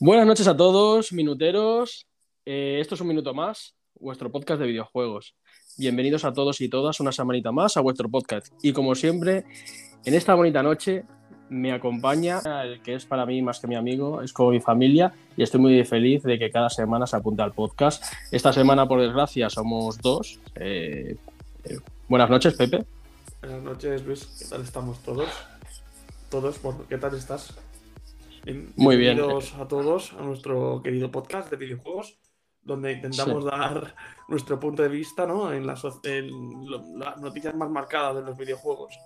Buenas noches a todos, minuteros. Eh, esto es un minuto más, vuestro podcast de videojuegos. Bienvenidos a todos y todas una semanita más a vuestro podcast. Y como siempre, en esta bonita noche me acompaña el que es para mí más que mi amigo, es como mi familia y estoy muy feliz de que cada semana se apunte al podcast. Esta semana, por desgracia, somos dos. Eh, eh, buenas noches, Pepe. Buenas noches, Luis. ¿Qué tal estamos todos? Todos, ¿qué tal estás? Muy bien. Bienvenidos a todos a nuestro querido podcast de videojuegos, donde intentamos dar nuestro punto de vista ¿no? en, las, las noticias más marcadas de los videojuegos.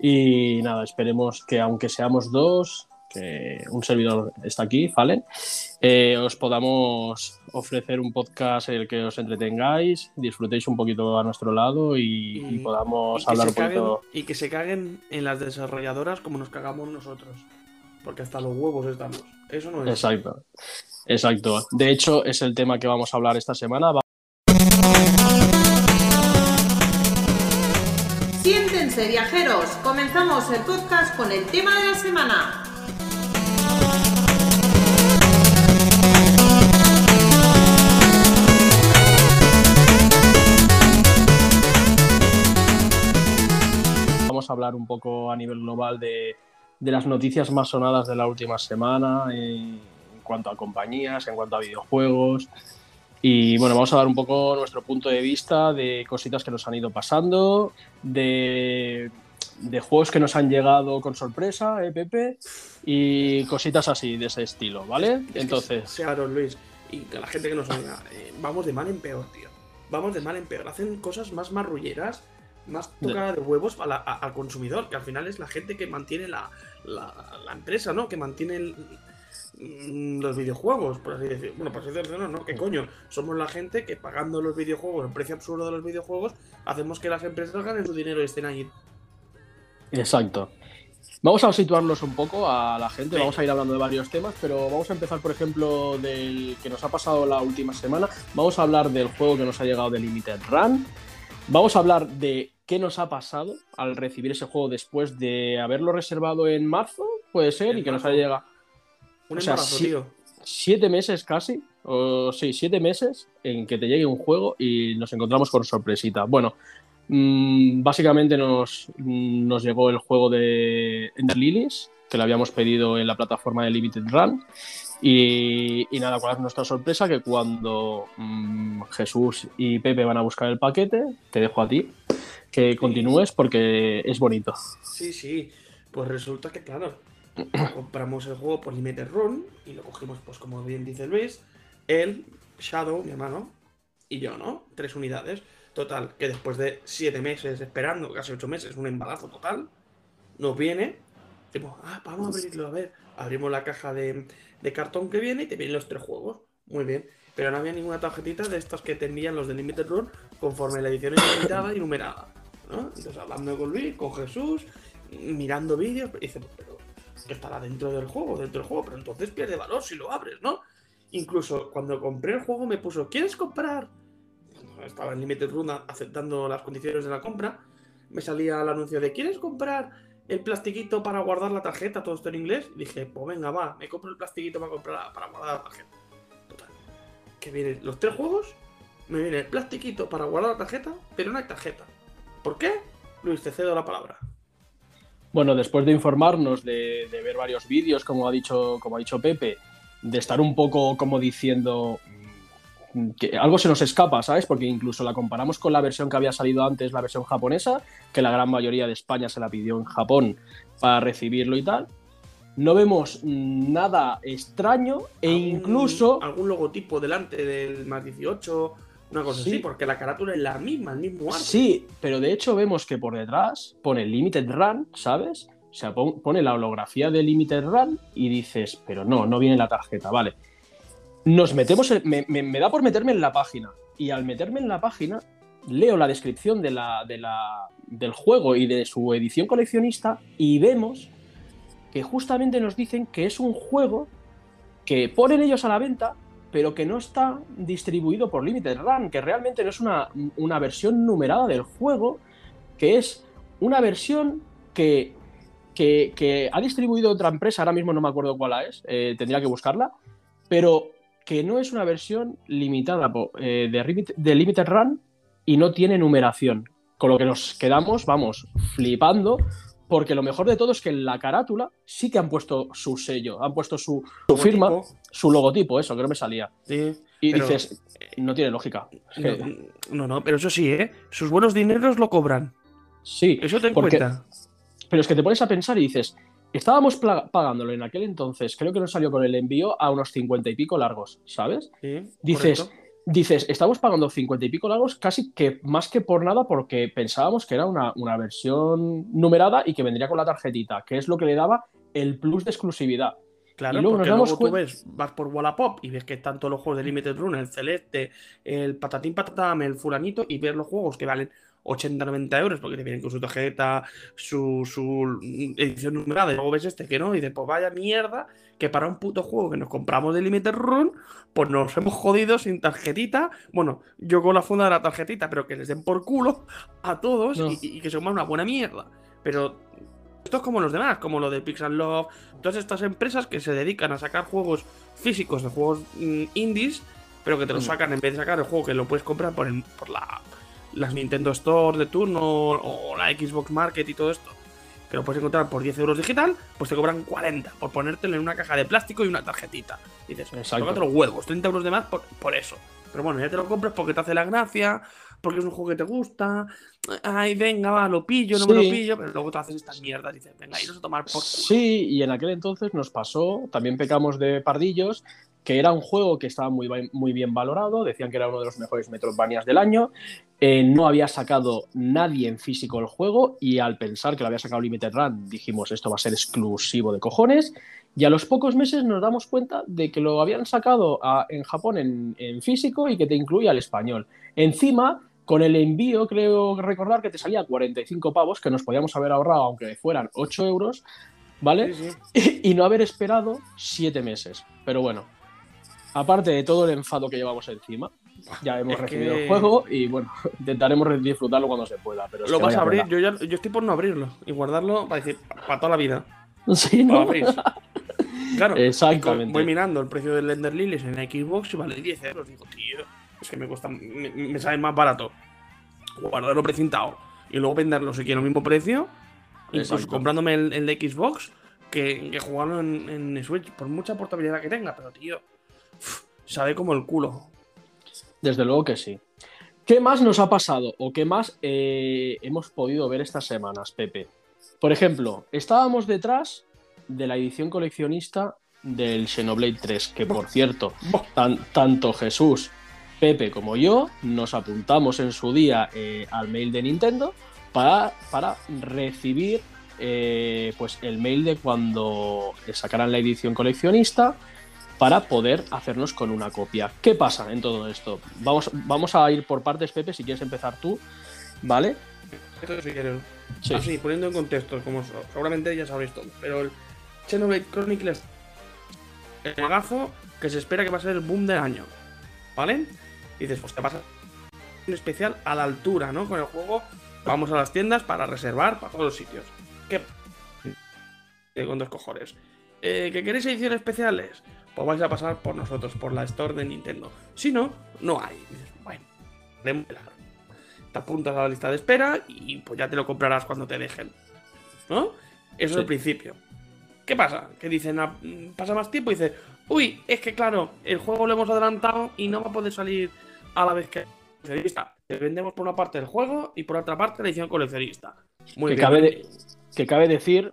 Y nada, esperemos que aunque seamos dos, que un servidor está aquí, ¿vale? Eh, os podamos ofrecer un podcast en el que os entretengáis, disfrutéis un poquito a nuestro lado y, podamos hablar un poquito. y que se caguen en las desarrolladoras como nos cagamos nosotros. Porque hasta los huevos estamos. Eso no es. Exacto. Exacto. De hecho, es el tema que vamos a hablar esta semana. Siéntense, viajeros. Comenzamos el podcast con el tema de la semana. Vamos a hablar un poco a nivel global de de las noticias más sonadas de la última semana en cuanto a compañías, en cuanto a videojuegos. Y bueno, vamos a dar un poco nuestro punto de vista de cositas que nos han ido pasando, de, juegos que nos han llegado con sorpresa, ¿eh, Pepe? Y cositas así, de ese estilo, ¿vale? Entonces. claro, Luis. Y que la gente que nos oiga, eh, vamos de mal en peor, tío. Vamos de mal en peor. Hacen cosas más marrulleras más tocada de huevos al consumidor, que al final es la gente que mantiene la, empresa, ¿no? Que mantiene mm, los videojuegos, por así decirlo. Bueno, por así decirlo, no, que coño, somos la gente que pagando los videojuegos, el precio absurdo de los videojuegos, hacemos que las empresas ganen su dinero y estén ahí. Exacto. Vamos a situarnos un poco a la gente, vamos a ir hablando de varios temas, pero vamos a empezar, por ejemplo, del que nos ha pasado la última semana. Vamos a hablar del juego que nos ha llegado de Limited Run. Vamos a hablar de qué nos ha pasado al recibir ese juego después de haberlo reservado en marzo, puede ser, y que nos haya llegado. Un tío. Siete meses casi, o sí, siete meses en que te llegue un juego y nos encontramos con sorpresita. Bueno, mm, básicamente nos, nos, llegó el juego de Ender Lilies, que lo habíamos pedido en la plataforma de Limited Run. Y, nada, cuál es nuestra sorpresa, que cuando mm, Jesús y Pepe van a buscar el paquete, te dejo a ti que continúes porque es bonito. Sí, sí. Pues resulta que, claro, compramos el juego por Limited Run y lo cogimos, pues como bien dice Luis, él, Shadow, mi hermano, y yo, ¿no? Tres unidades. Total, que después de siete meses esperando, casi ocho meses, un embarazo total, nos viene. Tipo, ah, vamos a abrirlo, a ver. Abrimos la caja de, de cartón que viene y te vienen los tres juegos. Muy bien pero no había ninguna tarjetita de estas que te envían los de Limited Run conforme la edición limitada y numerada. Entonces hablando con Luis, con Jesús, mirando vídeos, dice, pero que estará dentro del juego, dentro del juego, pero entonces pierde valor si lo abres, ¿no? Incluso cuando compré el juego me puso, ¿quieres comprar? Estaba en Limited Run aceptando las condiciones de la compra, me salía el anuncio de, ¿quieres comprar el plastiquito para guardar la tarjeta? Todo esto en inglés. Y dije, pues venga, va, me compro el plastiquito para, comprar, para guardar la tarjeta que vienen los tres juegos, me viene el plastiquito para guardar la tarjeta, pero no hay tarjeta. ¿Por qué? Luis, te cedo la palabra. Bueno, después de informarnos, de, ver varios vídeos, como ha dicho, como ha dicho Pepe, de estar un poco como diciendo que algo se nos escapa, ¿sabes? Porque incluso la comparamos con la versión que había salido antes, la versión japonesa, que la gran mayoría de España se la pidió en Japón para recibirlo y tal no vemos nada extraño e incluso... Algún logotipo delante del más 18, una cosa así, porque la carátula es la misma, el mismo arte. Sí, pero de hecho vemos que por detrás pone Limited Run, ¿sabes? O sea, pone la holografía de Limited Run y dices, pero no, no viene la tarjeta, vale. Nos metemos, en- me, da por meterme en la página. Y al meterme en la página, leo la descripción de la, de la- del juego y de su edición coleccionista y vemos que justamente nos dicen que es un juego que ponen ellos a la venta, pero que no está distribuido por Limited Run, que realmente no es una, una versión numerada del juego, que es una versión que, que, que ha distribuido otra empresa, ahora mismo no me acuerdo cuál es, eh, tendría que buscarla, pero que no es una versión limitada eh, de, de Limited Run y no tiene numeración. Con lo que nos quedamos, vamos, flipando, porque lo mejor de todo es que en la carátula sí que han puesto su sello, han puesto su, su firma, Logotipo, su logotipo, eso, que no me salía. sí. Y Pero- dices, no tiene lógica. No, no, pero eso sí, ¿eh? Sus buenos dineros lo cobran. sí, Eso ten Porque- cuenta. pero es que te pones a pensar y dices, estábamos pagándolo en aquel entonces, creo que nos salió con el envío a unos cincuenta y pico largos, ¿sabes? Sí, Dices, correcto. dices, estamos pagando cincuenta y pico largos casi que más que por nada porque pensábamos que era una, una versión numerada y que vendría con la tarjetita, que es lo que le daba el plus de exclusividad. Claro, y luego porque luego tú ves, vas por Wallapop y ves que están todos los juegos de Limited Run, el Celeste, el Patatín Patatam, el Fulanito, y ves los juegos que valen 80-90 euros porque te vienen con su tarjeta, su, su edición numerada, y luego ves este que no, y dices, pues vaya mierda, que para un puto juego que nos compramos de Limited Run, pues nos hemos jodido sin tarjetita. Bueno, yo con la funda de la tarjetita, pero que les den por culo a todos No. y, y que se coman una buena mierda. Pero esto es como los demás, como lo de Pixel Love, todas estas empresas que se dedican a sacar juegos físicos de juegos mm, indies, pero que te los Mm. sacan en vez de sacar el juego que lo puedes comprar por, el- por la, las Nintendo Store de turno o la Xbox Market y todo esto, que lo puedes encontrar por 10 euros digital, pues te cobran 40 por ponértelo en una caja de plástico y una tarjetita. Y dices, Exacto. tócate los huevos, 30 euros de más por, por eso. Pero bueno, ya te lo compras porque te hace la gracia, porque es un juego que te gusta. Ay, venga, va, lo pillo, no me lo pillo, pero luego te haces estas mierdas y dices, venga, iros a tomar por culo. Sí, y en aquel entonces nos pasó, también pecamos de pardillos, que era un juego que estaba muy, muy bien valorado, decían que era uno de los mejores Metroidvanias del año, eh, no había sacado nadie en físico el juego y al pensar que lo había sacado Limited Run dijimos esto va a ser exclusivo de cojones y a los pocos meses nos damos cuenta de que lo habían sacado a- en Japón en, en físico y que te incluía el español. Encima, con el envío creo recordar que te salía 45 pavos que nos podíamos haber ahorrado aunque fueran 8 euros, ¿vale? Sí, sí. y no haber esperado siete meses. Pero bueno, aparte de todo el enfado que llevamos encima, ya hemos Es recibido que- el juego y bueno, intentaremos re- disfrutarlo cuando se pueda. Pero Lo vas a abrir, yo, ya, yo estoy por no abrirlo y guardarlo para decir, para toda la vida. Sí, ¿no? Claro, Exactamente. voy mirando el precio del Ender Lilies en Xbox y vale 10 euros. Digo, tío, es que me cuesta, me, me sale más barato guardarlo precintado y luego venderlo si quiero al mismo precio, incluso Exacto. comprándome el, el de Xbox, que, que jugarlo en, en Switch, por mucha portabilidad que tenga, pero tío, sabe como el culo. Desde luego que sí. ¿Qué más nos ha pasado o qué más eh, hemos podido ver estas semanas, Pepe? Por ejemplo, estábamos detrás de la edición coleccionista del Xenoblade 3, que por cierto, tan- tanto Jesús, Pepe como yo nos apuntamos en su día eh, al mail de Nintendo para, para recibir eh, pues el mail de cuando sacaran la edición coleccionista para poder hacernos con una copia. ¿Qué pasa en todo esto? Vamos, vamos a ir por partes, Pepe, si quieres empezar tú, ¿vale? Quieres. Sí. Así, poniendo en contexto, como seguramente ya sabréis todo, pero el Xenoblade Chronicles el juegazo que se espera que va a ser el boom del año. ¿Vale? Y dices, pues te pasa un especial a la altura, ¿no? Con el juego vamos a las tiendas para reservar para todos los sitios. ¿Qué? Con dos cojones. Eh, ¿Que queréis ediciones especiales? Pues vais a pasar por nosotros, por la store de Nintendo. Si no, no hay. Bueno, milagro. te apuntas a la lista de espera y pues ya te lo comprarás cuando te dejen. ¿No? Eso es el principio. ¿Qué pasa? Que dicen, ah, mm, pasa más tiempo y dice, uy, es que claro, el juego lo hemos adelantado y no va a poder salir a la vez que coleccionista. Te vendemos por una parte el juego y por otra parte la edición coleccionista. Muy que, bien. cabe de- que cabe decir,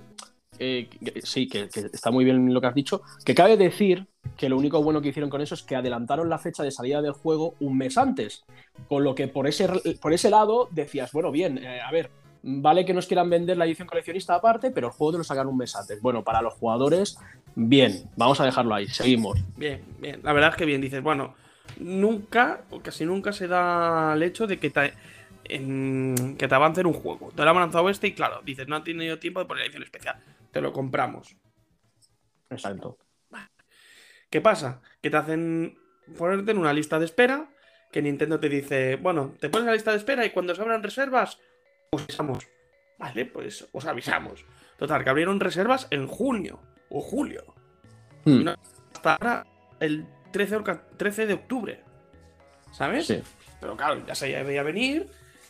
eh, sí, que, está muy bien lo que has dicho, que cabe decir que lo único bueno que hicieron con eso es que adelantaron la fecha de salida del juego un mes antes, con lo que por ese, por ese lado decías, bueno, bien, eh, a ver, vale que nos quieran vender la edición coleccionista aparte, pero el juego te lo sacan un mes antes. Bueno, para los jugadores, bien, vamos a dejarlo ahí, seguimos. Bien, bien, la verdad es que bien, dices, bueno, nunca, o casi nunca se da el hecho de que te, en, que te avancen un juego. Te lo han lanzado este y claro, dices, no ha tenido tiempo de poner edición especial, te lo compramos. Exacto. ¿Qué pasa? Que te hacen ponerte en una lista de espera, que Nintendo te dice, bueno, te pones en la lista de espera y cuando se abran reservas, os avisamos. Vale, pues os avisamos. Total, que abrieron reservas en junio o julio. Hmm. No hasta ahora, el 13, o ca- 13 de octubre. ¿Sabes? Sí. Pero claro, ya se veía venir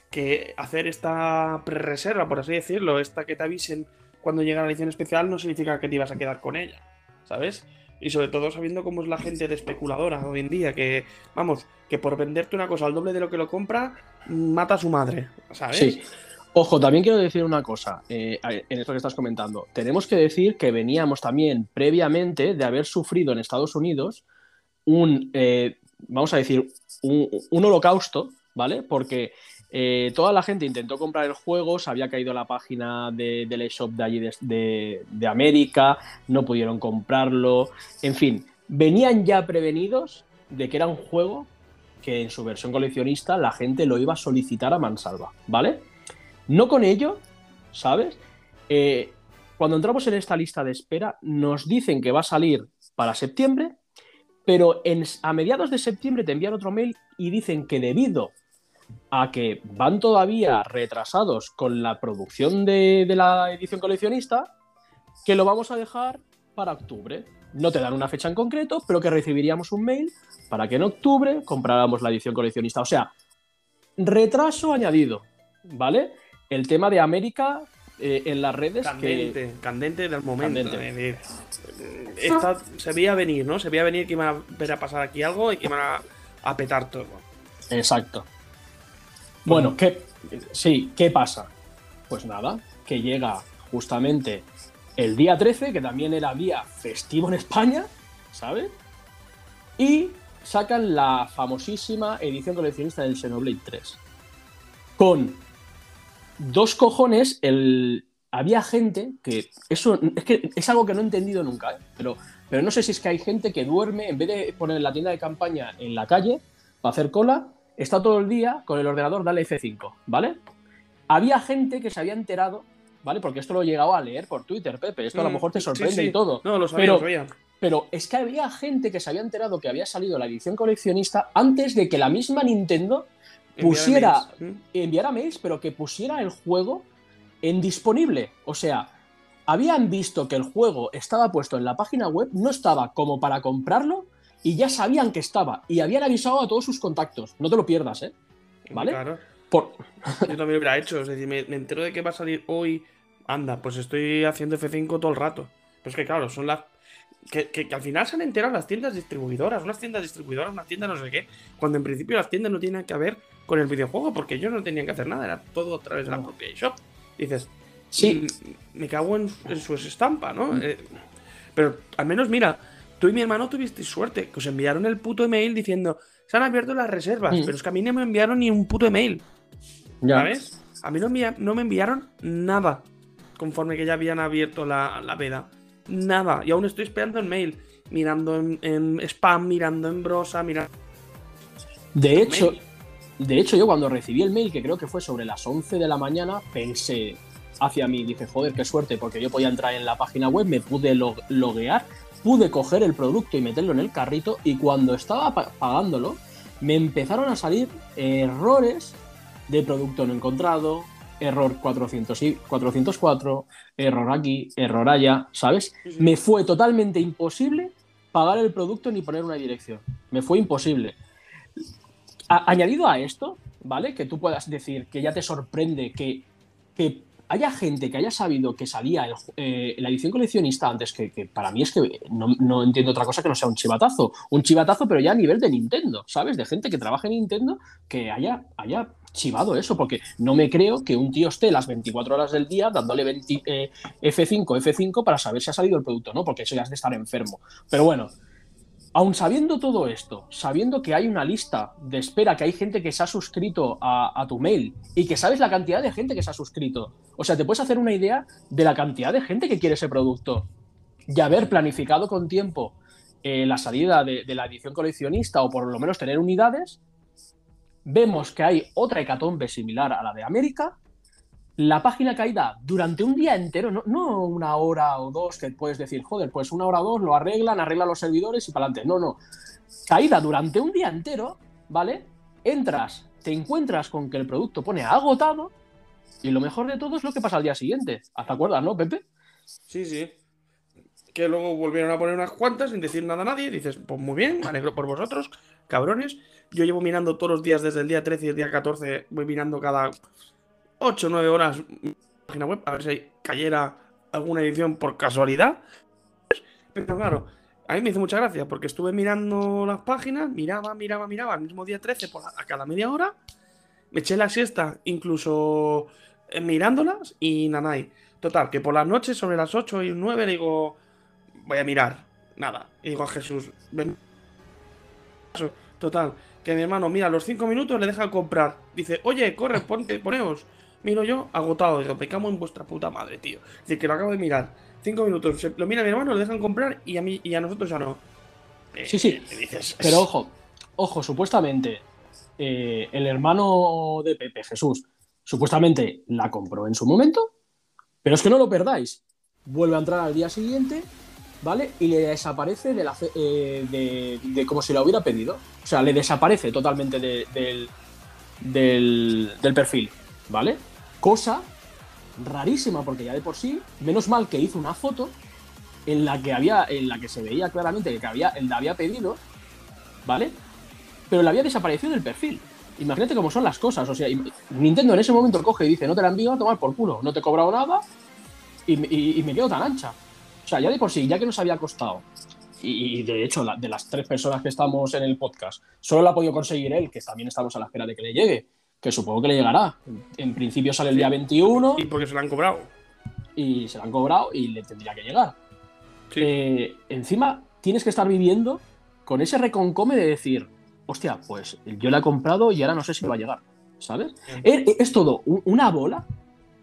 que hacer esta pre-reserva, por así decirlo, esta que te avisen cuando llega la edición especial, no significa que te ibas a quedar con ella. ¿Sabes? Y sobre todo sabiendo cómo es la gente de especuladora hoy en día, que, vamos, que por venderte una cosa al doble de lo que lo compra, mata a su madre. ¿Sabes? Sí. Ojo, también quiero decir una cosa eh, en esto que estás comentando. Tenemos que decir que veníamos también previamente de haber sufrido en Estados Unidos un, eh, vamos a decir, un, un holocausto, ¿vale? Porque eh, toda la gente intentó comprar el juego, se había caído la página de, del eShop de allí de, América, no pudieron comprarlo, en fin, venían ya prevenidos de que era un juego que en su versión coleccionista la gente lo iba a solicitar a mansalva, ¿vale? No con ello, ¿sabes? Eh, cuando entramos en esta lista de espera, nos dicen que va a salir para septiembre, pero a mediados de septiembre te envían otro mail y dicen que debido a que van todavía retrasados con la producción de, de la edición coleccionista, que lo vamos a dejar para octubre. No te dan una fecha en concreto, pero que recibiríamos un mail para que en octubre compráramos la edición coleccionista. O sea, retraso añadido, ¿vale? El tema de América eh, en las redes. Candente, que... candente del momento. Candente. Esta, se veía venir, ¿no? Se veía venir que iba a ver a pasar aquí algo y que iban a, a petar todo. Exacto. Bueno, ¿qué, sí, ¿qué pasa? Pues nada, que llega justamente el día 13, que también era día festivo en España, ¿sabes? Y sacan la famosísima edición coleccionista del Xenoblade 3. Con dos cojones, el... había gente que. Eso es que es algo que no he entendido nunca, ¿eh? pero, pero no sé si es que hay gente que duerme, en vez de poner la tienda de campaña en la calle para hacer cola, está todo el día con el ordenador dale F5, ¿vale? Había gente que se había enterado, ¿vale? Porque esto lo he llegado a leer por Twitter, Pepe. Esto a lo mejor te sorprende Mm, sí, sí. y todo. No, lo sabía, pero, lo sabía. pero es que había gente que se había enterado que había salido la edición coleccionista antes de que la misma Nintendo pusiera, mails, enviara mails, pero que pusiera el juego en disponible. O sea, habían visto que el juego estaba puesto en la página web, no estaba como para comprarlo y ya sabían que estaba y habían avisado a todos sus contactos. No te lo pierdas, ¿eh? ¿Mm? ¿Vale? Claro. Por... Yo también lo hubiera hecho. Es decir, me, me entero de que va a salir hoy. Anda, pues estoy haciendo F5 todo el rato. Pero es que, claro, son las. Que, que- que al final se han enterado las tiendas distribuidoras, unas tiendas distribuidoras, unas tiendas no sé qué. Cuando en principio las tiendas no tienen que ver con el videojuego, porque ellos no tenían que hacer nada, era todo a través de la propia eShop. Dices, Sí, "Mm, me cago en, en su estampa, ¿no? Eh, pero al menos, mira, tú y mi hermano tuvisteis suerte, que os enviaron el puto email diciendo, se han abierto las reservas, Mm. pero es que a mí no me enviaron ni un puto email. ya. ¿Sabes? A mí no, no me enviaron nada conforme que ya habían abierto la, la veda. Nada. Y aún estoy esperando el mail. Mirando en, en spam, mirando en brosa, mirando. De hecho, mail. de hecho, yo cuando recibí el mail, que creo que fue sobre las 11 de la mañana, pensé hacia mí, dije, joder, qué suerte, porque yo podía entrar en la página web, me pude log- loguear, pude coger el producto y meterlo en el carrito, y cuando estaba pa- pagándolo, me empezaron a salir errores de producto no encontrado, error 400 y 404, error aquí, error allá, ¿sabes? Me fue totalmente imposible pagar el producto ni poner una dirección. Me fue imposible. A- añadido a esto, ¿vale? Que tú puedas decir que ya te sorprende que, que haya gente que haya sabido que salía el eh, la edición coleccionista antes, que, para mí es que no, no entiendo otra cosa que no sea un chivatazo. Un chivatazo, pero ya a nivel de Nintendo, ¿sabes? De gente que trabaja en Nintendo que haya, haya chivado eso, porque no me creo que un tío esté las 24 horas del día dándole 20, eh, F5, F5 para saber si ha salido el producto, ¿no? Porque eso ya es de estar enfermo. Pero bueno, Aun sabiendo todo esto, sabiendo que hay una lista de espera, que hay gente que se ha suscrito a, tu mail y que sabes la cantidad de gente que se ha suscrito, o sea, te puedes hacer una idea de la cantidad de gente que quiere ese producto y haber planificado con tiempo eh, la salida de, la edición coleccionista o por lo menos tener unidades, vemos que hay otra hecatombe similar a la de América la página caída durante un día entero, no, una hora o dos que puedes decir, joder, pues una hora o dos lo arreglan, arreglan los servidores y para adelante. No, no. Caída durante un día entero, ¿vale? Entras, te encuentras con que el producto pone agotado y lo mejor de todo es lo que pasa al día siguiente. ¿Te acuerdas, no, Pepe? Sí, sí. Que luego volvieron a poner unas cuantas sin decir nada a nadie. dices, pues muy bien, me alegro por vosotros, cabrones. Yo llevo mirando todos los días desde el día 13 y el día 14, voy mirando cada 8 o 9 horas página web a ver si cayera alguna edición por casualidad. Pero claro, a mí me hizo mucha gracia porque estuve mirando las páginas, miraba, miraba, miraba, el mismo día 13 por a cada media hora. Me eché la siesta incluso eh, mirándolas y nanay. Total, que por las noches, sobre las 8 y 9, digo, voy a mirar. Nada. Y digo a Jesús, ven. Total, que mi hermano, mira, los 5 minutos le deja comprar. Dice, oye, corre, ponte, poneos. Miro yo, agotado. Digo, pecamos en vuestra puta madre, tío. Dice que lo acabo de mirar. Cinco minutos. lo mira mi hermano, lo dejan comprar y a mí y a nosotros ya no. sí, sí. Eh, Pero ojo, ojo, supuestamente eh, el hermano de Pepe, Jesús, supuestamente la compró en su momento. Pero es que no lo perdáis. Vuelve a entrar al día siguiente, ¿vale? Y le desaparece de, la, eh, de, como si la hubiera pedido. O sea, le desaparece totalmente del, del perfil, ¿vale? Cosa rarísima, porque ya de por sí, menos mal que hizo una foto en la que había, en la que se veía claramente que había, él la había pedido, ¿vale? Pero le había desaparecido del perfil. Imagínate cómo son las cosas. O sea, Nintendo en ese momento coge y dice, no te la envío a tomar por culo, no te he cobrado nada y, me quedo tan ancha. O sea, ya de por sí, ya que nos había costado, y, de hecho, de las tres personas que estamos en el podcast, solo la ha podido conseguir él, que también estamos a la espera de que le llegue que supongo que le llegará. En principio sale el día 21. Y porque se la han cobrado. Y se la han cobrado y le tendría que llegar. Eh, encima, tienes que estar viviendo con ese reconcome de decir, hostia, pues yo la he comprado y ahora no sé si va a llegar. ¿Sabes? Es, todo una bola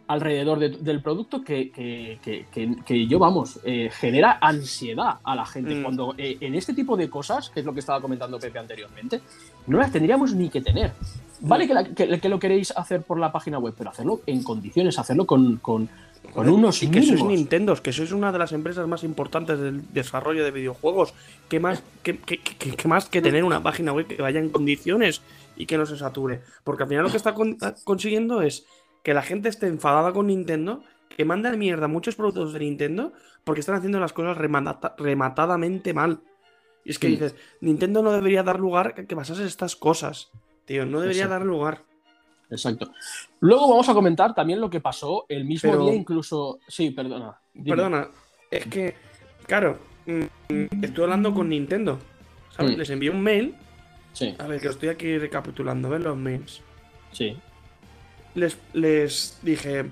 alrededor del producto que, que, yo, vamos, eh, genera ansiedad a la gente. Mm. Cuando eh, en este tipo de cosas, que es lo que estaba comentando Pepe anteriormente, no las tendríamos ni que tener. Vale que, lo queréis hacer por la página web, pero hacerlo en condiciones, hacerlo con, con, unos y que sois Nintendo, que sois una de las empresas más importantes del desarrollo de videojuegos. ¿Qué más que, más que tener una página web que vaya en condiciones y que no se sature? Porque al final lo que está consiguiendo es que la gente esté enfadada con Nintendo, que manda mierda muchos productos de Nintendo porque están haciendo las cosas rematadamente mal. Y es que dices, Nintendo no debería dar lugar a que pasase estas cosas. Tío, no debería dar lugar. Exacto. Luego vamos a comentar también lo que pasó el mismo día, incluso. Sí, perdona. Perdona, es que, claro, mm, estoy hablando con Nintendo. ¿sabes? Mm. Les envié un mail. Sí. A ver, que estoy aquí recapitulando, ¿ves? Los mails. Sí. Les, les dije.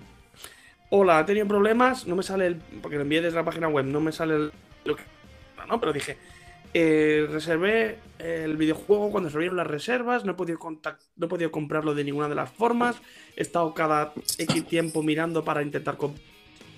Hola, he tenido problemas, no me sale el. Porque lo envié desde la página web, no me sale el. Lo que, no, pero dije, eh, reservé el videojuego cuando se abrieron las reservas, no he, podido no he podido comprarlo de ninguna de las formas, he estado cada X tiempo mirando para intentar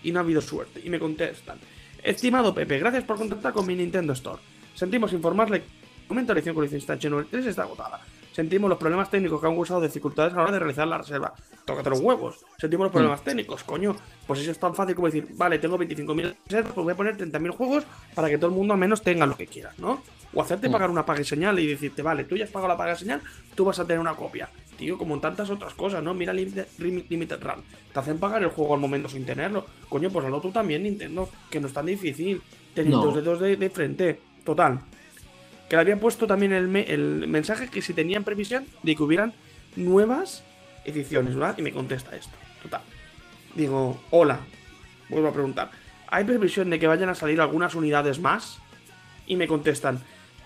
y no ha habido suerte. Y me contestan, estimado Pepe, gracias por contactar con mi Nintendo Store. Sentimos informarle que la edición coleccionista H93 está agotada. Sentimos los problemas técnicos que han causado dificultades a la hora de realizar la reserva. Tócate los huevos. Sentimos los mm. problemas técnicos, coño. Pues eso es tan fácil como decir, vale, tengo 25.000 reservas, pues voy a poner 30.000 juegos para que todo el mundo al menos tenga lo que quiera, ¿no? O hacerte mm. pagar una paga y señal y decirte, vale, tú ya has pagado la paga y señal, tú vas a tener una copia. Tío, como en tantas otras cosas, ¿no? Mira Limited Run. Te hacen pagar el juego al momento sin tenerlo. Coño, pues hazlo tú también, Nintendo, que no es tan difícil. Teniendo dos dedos de frente. Total que le había puesto también el, mensaje que si tenían previsión de que hubieran nuevas ediciones, ¿verdad? Y me contesta esto. Total. Digo, hola. Vuelvo a preguntar. ¿Hay previsión de que vayan a salir algunas unidades más? Y me contestan,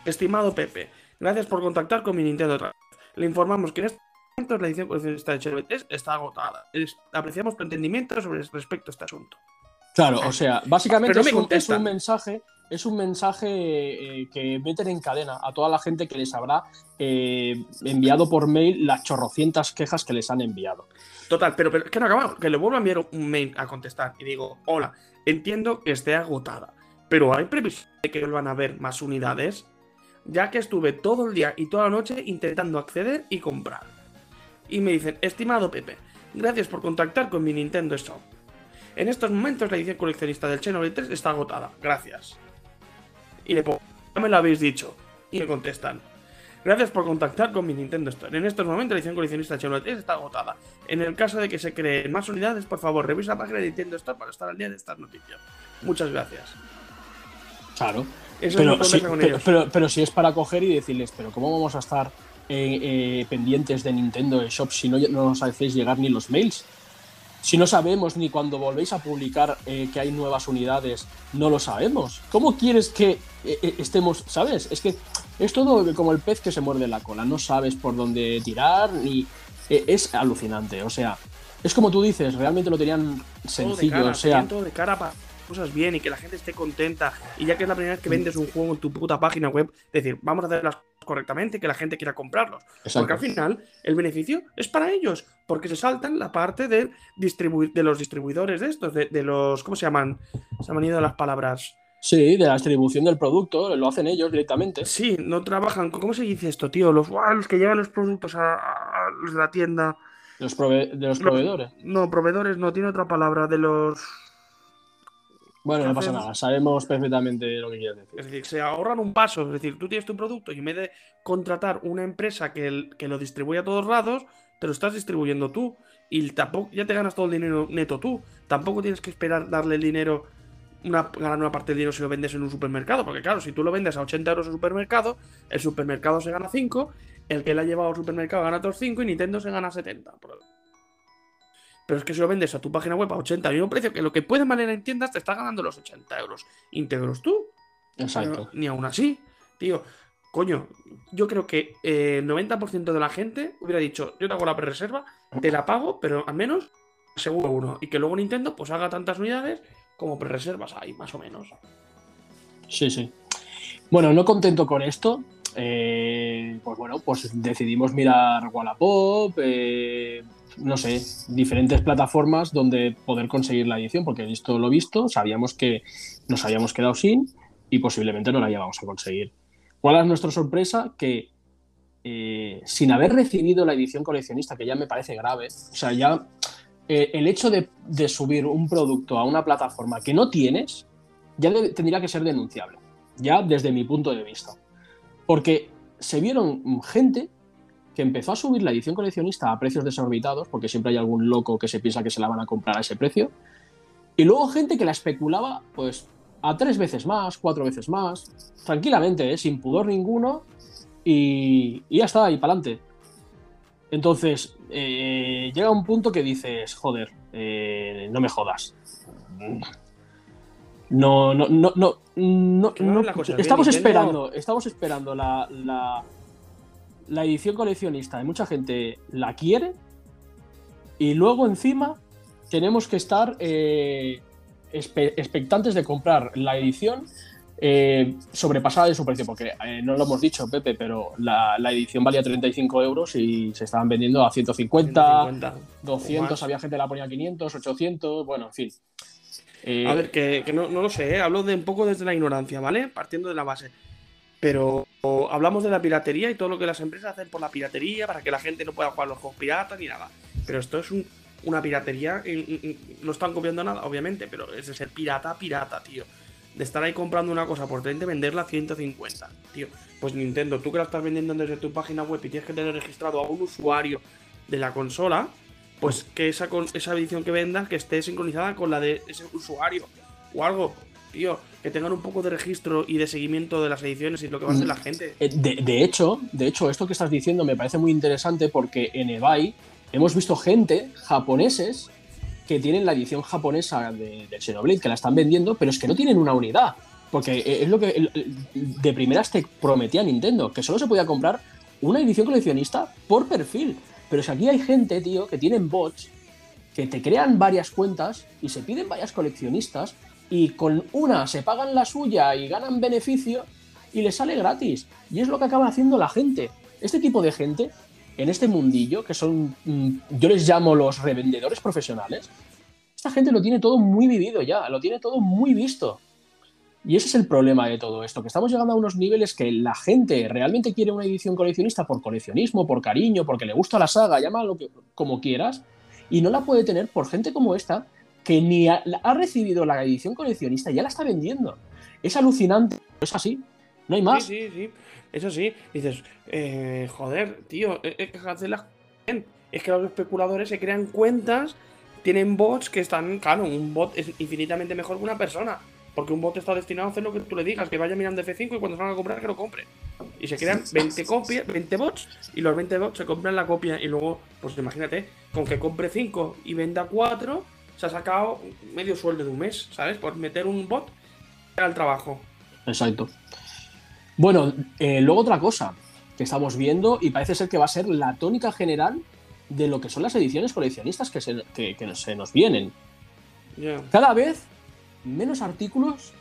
estimado Pepe, gracias por contactar con mi Nintendo Le informamos que en este momento la edición de esta 3 está agotada. Apreciamos tu entendimiento respecto a este asunto. Claro, o sea, básicamente no es, un, es mensaje, es un mensaje eh, que meten en cadena a toda la gente que les habrá eh, enviado por mail las chorrocientas quejas que les han enviado. Total, pero, pero que no acabamos. Que le vuelvo a enviar un mail a contestar y digo, hola, entiendo que esté agotada, pero ¿hay previsión de que vuelvan a haber más unidades? Ya que estuve todo el día y toda la noche intentando acceder y comprar. Y me dicen, estimado Pepe, gracias por contactar con mi Nintendo Shop. En estos momentos la edición coleccionista del Xenoblade 3 está agotada, gracias. Y le pongo, ya me lo habéis dicho. Y me contestan, Gracias por contactar con mi Nintendo Store. En estos momentos la edición coleccionista de Xenoblade 3 está agotada. En el caso de que se creen más unidades, por favor, revisa la página de Nintendo Store para estar al día de estas noticias. Muchas gracias. Claro. Eso es Pero, sí, pasa con pero, ellos. pero- pero si es para coger y decirles, pero ¿cómo vamos a estar eh, eh, pendientes de Nintendo Shop si no, no nos hacéis llegar ni los mails? Si no sabemos ni cuando volvéis a publicar eh, que hay nuevas unidades, no lo sabemos. ¿Cómo quieres que eh, eh, estemos, sabes? Es que es todo como el pez que se muerde la cola. No sabes por dónde tirar ni... eh, es alucinante. O sea, es como tú dices, realmente lo tenían Todo de sencillo. cara, o sea, todo de cara para cosas bien y que la gente esté contenta. Y ya que es la primera vez que vendes un juego en tu puta página web, decir, vamos a hacer las cosas correctamente que la gente quiera comprarlos. exacto. Porque al final el beneficio es para ellos, porque se saltan la parte de, distribu- de los distribuidores de estos, de, de los. ¿Cómo se llaman? Se me han ido las palabras. Sí, de la distribución del producto, lo hacen ellos directamente. Sí, no trabajan. ¿Cómo se dice esto, tío? Los, ¡guau! los que llevan los productos a, a los de la tienda. Los prove- de los No. proveedores. No, proveedores, no, tiene otra palabra. De los. Bueno, no pasa nada, sabemos perfectamente lo que quieres decir. Es decir, se ahorran un paso. Es decir, tú tienes tu producto y en vez de contratar una empresa que, el- que lo distribuye a todos lados, te lo estás distribuyendo tú. Y tampoco, ya te ganas todo el dinero neto tú. Tampoco tienes que esperar darle el dinero, una, ganar una parte del dinero si lo vendes en un supermercado. Porque claro, si tú lo vendes a 80 euros en un supermercado, el supermercado se gana 5, el que le ha llevado al supermercado gana otros 5 y Nintendo se gana 70. Pero- Pero es que si lo vendes a tu página web a 80 al mismo precio que lo que puede valer en tiendas, te estás ganando los 80 euros íntegros tú. Exacto. Pero ni aún así, tío, coño, yo creo que eh, el 90% de la gente hubiera dicho, yo te hago la pre-reserva, te la pago, pero al menos seguro uno. Y que luego Nintendo pues haga tantas unidades como pre-reservas hay, más o menos. Sí, sí. Bueno, no contento con esto, eh, pues bueno, pues decidimos mirar Wallapop, eh, no sé, diferentes plataformas donde poder conseguir la edición, porque visto lo visto, sabíamos que nos habíamos quedado sin y posiblemente no la íbamos a conseguir. ¿Cuál es nuestra sorpresa? Que eh, sin haber recibido la edición coleccionista, que ya me parece grave, o sea, ya el hecho de, subir un producto a una plataforma que no tienes, ya tendría que ser denunciable, ya desde mi punto de vista. Porque se vieron gente que empezó a subir la edición coleccionista a precios desorbitados, porque siempre hay algún loco que se piensa que se la van a comprar a ese precio, y luego gente que la especulaba, pues, a tres veces más, cuatro veces más, tranquilamente, ¿eh? sin pudor ninguno, y, y ya está, y para adelante. Entonces, eh, llega un punto que dices, joder, eh, no me jodas. No, no, no, no, no, estamos esperando, estamos esperando la, la, la edición coleccionista y mucha gente la quiere y luego encima tenemos que estar eh, expectantes de comprar la edición eh, sobrepasada de su precio, porque eh, no lo hemos dicho, Pepe, pero la, la edición valía 35 euros y se estaban vendiendo a 150, 150. 200, más. había gente que la ponía a 500, 800, bueno, en fin. Eh, A ver, que, no, lo sé, ¿eh? hablo de un poco desde la ignorancia, ¿vale? Partiendo de la base. Pero hablamos de la piratería y todo lo que las empresas hacen por la piratería para que la gente no pueda jugar los juegos piratas ni nada. Pero esto es un- una piratería, y- no están copiando nada, obviamente, pero es de ser pirata pirata, tío. De estar ahí comprando una cosa por 30 y venderla a 150, tío. Pues Nintendo, tú que la estás vendiendo desde tu página web y tienes que tener registrado a un usuario de la consola, pues que esa, con- esa edición que vendas que esté sincronizada con la de ese usuario o algo, tío, que tengan un poco de registro y de seguimiento de las ediciones y lo que va a hacer la gente. Eh, De, de hecho, de hecho, esto que estás diciendo me parece muy interesante porque en eBay hemos visto gente, japoneses, que tienen la edición japonesa de, de Xenoblade, que la están vendiendo, pero es que no tienen una unidad. Porque eh, es lo que de primeras te prometía Nintendo, que solo se podía comprar una edición coleccionista por perfil. Pero si aquí hay gente, tío, que tienen bots que te crean varias cuentas y se piden varias coleccionistas y con una se pagan la suya y ganan beneficio y les sale gratis. Y es lo que acaba haciendo la gente. Este tipo de gente, en este mundillo, que son, mm, yo les llamo los revendedores profesionales, esta gente lo tiene todo muy vivido ya, lo tiene todo muy visto. Y ese es el problema de todo esto, que estamos llegando a unos niveles que la gente realmente quiere una edición coleccionista por coleccionismo, por cariño, porque le gusta la saga, llámalo como quieras, y no la puede tener por gente como esta, que ni ha, recibido la edición coleccionista y ya la está vendiendo. Es alucinante, es así, no hay más. Sí, sí, sí, eso sí, dices, eh, joder, tío, es que es que los especuladores se crean cuentas, tienen bots que están, claro, un bot es infinitamente mejor que una persona. Porque un bot está destinado a hacer lo que tú le digas, que vaya mirando F5 y cuando salga a comprar que lo compre. Y se crean 20 copias, 20 bots, y los 20 bots se compran la copia. Y luego, pues imagínate, con que compre 5 y venda 4, se ha sacado medio sueldo de un mes, ¿sabes? Por meter un bot al trabajo. Exacto. Bueno, eh, luego otra cosa que estamos viendo, y parece ser que va a ser la tónica general de lo que son las ediciones coleccionistas que se, se nos vienen. Cada vez menos artículos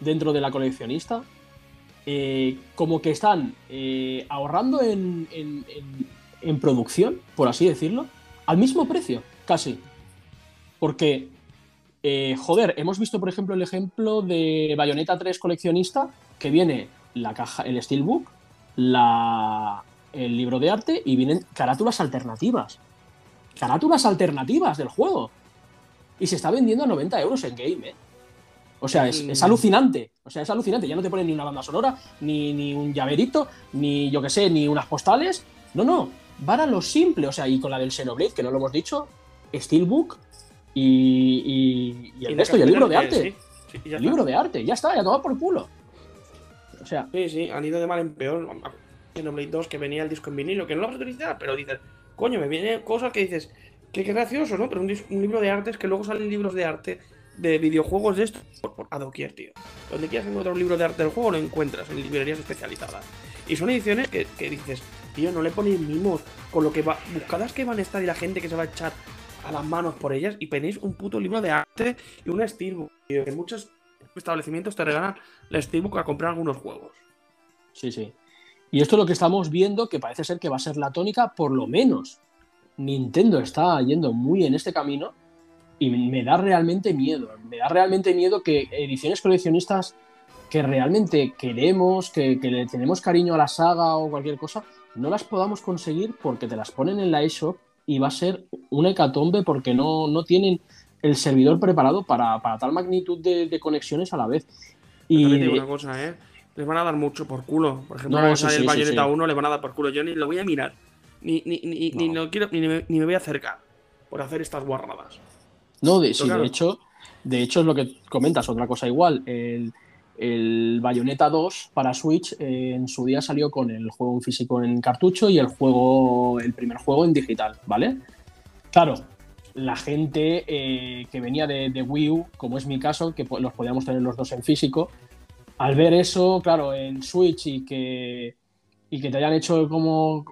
dentro de la coleccionista, eh, como que están eh, ahorrando en, en, producción, por así decirlo, al mismo precio, casi. Porque, eh, joder, hemos visto, por ejemplo, el ejemplo de Bayonetta 3 coleccionista, que viene la caja, el Steelbook, la, el libro de arte y vienen carátulas alternativas. Carátulas alternativas del juego. Y se está vendiendo a 90 euros en game, ¿eh? O sea, es, mm. alucinante. O sea, es alucinante. Ya no te ponen ni una banda sonora, ni, un llaverito, ni yo que sé, ni unas postales. No, no. Van a lo simple. O sea, y con la del Xenoblade, que no lo hemos dicho, Steelbook y, y, el resto, y el libro de arte. el libro de arte, ya está, ya toma por culo. O sea. Sí, sí, han ido de mal en peor. Xenoblade 2, que venía el disco en vinilo, que no lo vas a utilizar, pero dices, coño, me vienen cosas que dices, que qué gracioso, ¿no? Pero un, un libro de arte es que luego salen libros de arte de videojuegos de esto por, doquier, tío. Donde quieras encontrar un libro de arte del juego, lo encuentras en librerías especializadas. Y son ediciones que, dices, tío, no le ponéis mimos con lo que va, buscadas que van a estar y la gente que se va a echar a las manos por ellas y tenéis un puto libro de arte y un Steelbook. Tío, que muchos establecimientos te regalan el Steelbook a comprar algunos juegos. Sí, sí. Y esto es lo que estamos viendo, que parece ser que va a ser la tónica, por lo menos. Nintendo está yendo muy en este camino y me da realmente miedo. Me da realmente miedo que ediciones coleccionistas que realmente queremos, que, le tenemos cariño a la saga o cualquier cosa, no las podamos conseguir porque te las ponen en la eShop y va a ser una hecatombe porque no, no tienen el servidor preparado para, tal magnitud de, conexiones a la vez. Y una cosa, ¿eh? Les van a dar mucho por culo. Por ejemplo, no, el Bayonetta 1 le van a dar por culo. Yo ni lo voy a mirar. Ni, ni, ni, ni, quiero, ni, me, ni me voy a acercar por hacer estas guarradas. No, de, sí, de hecho, de hecho es lo que comentas, otra cosa igual. El, el Bayonetta 2 para Switch eh, en su día salió con el juego en físico en cartucho y el juego, el primer juego en digital, ¿vale? Claro, la gente eh, que venía de, de, Wii U, como es mi caso, que los podíamos tener los dos en físico, al ver eso, claro, en Switch y que, y que te hayan hecho como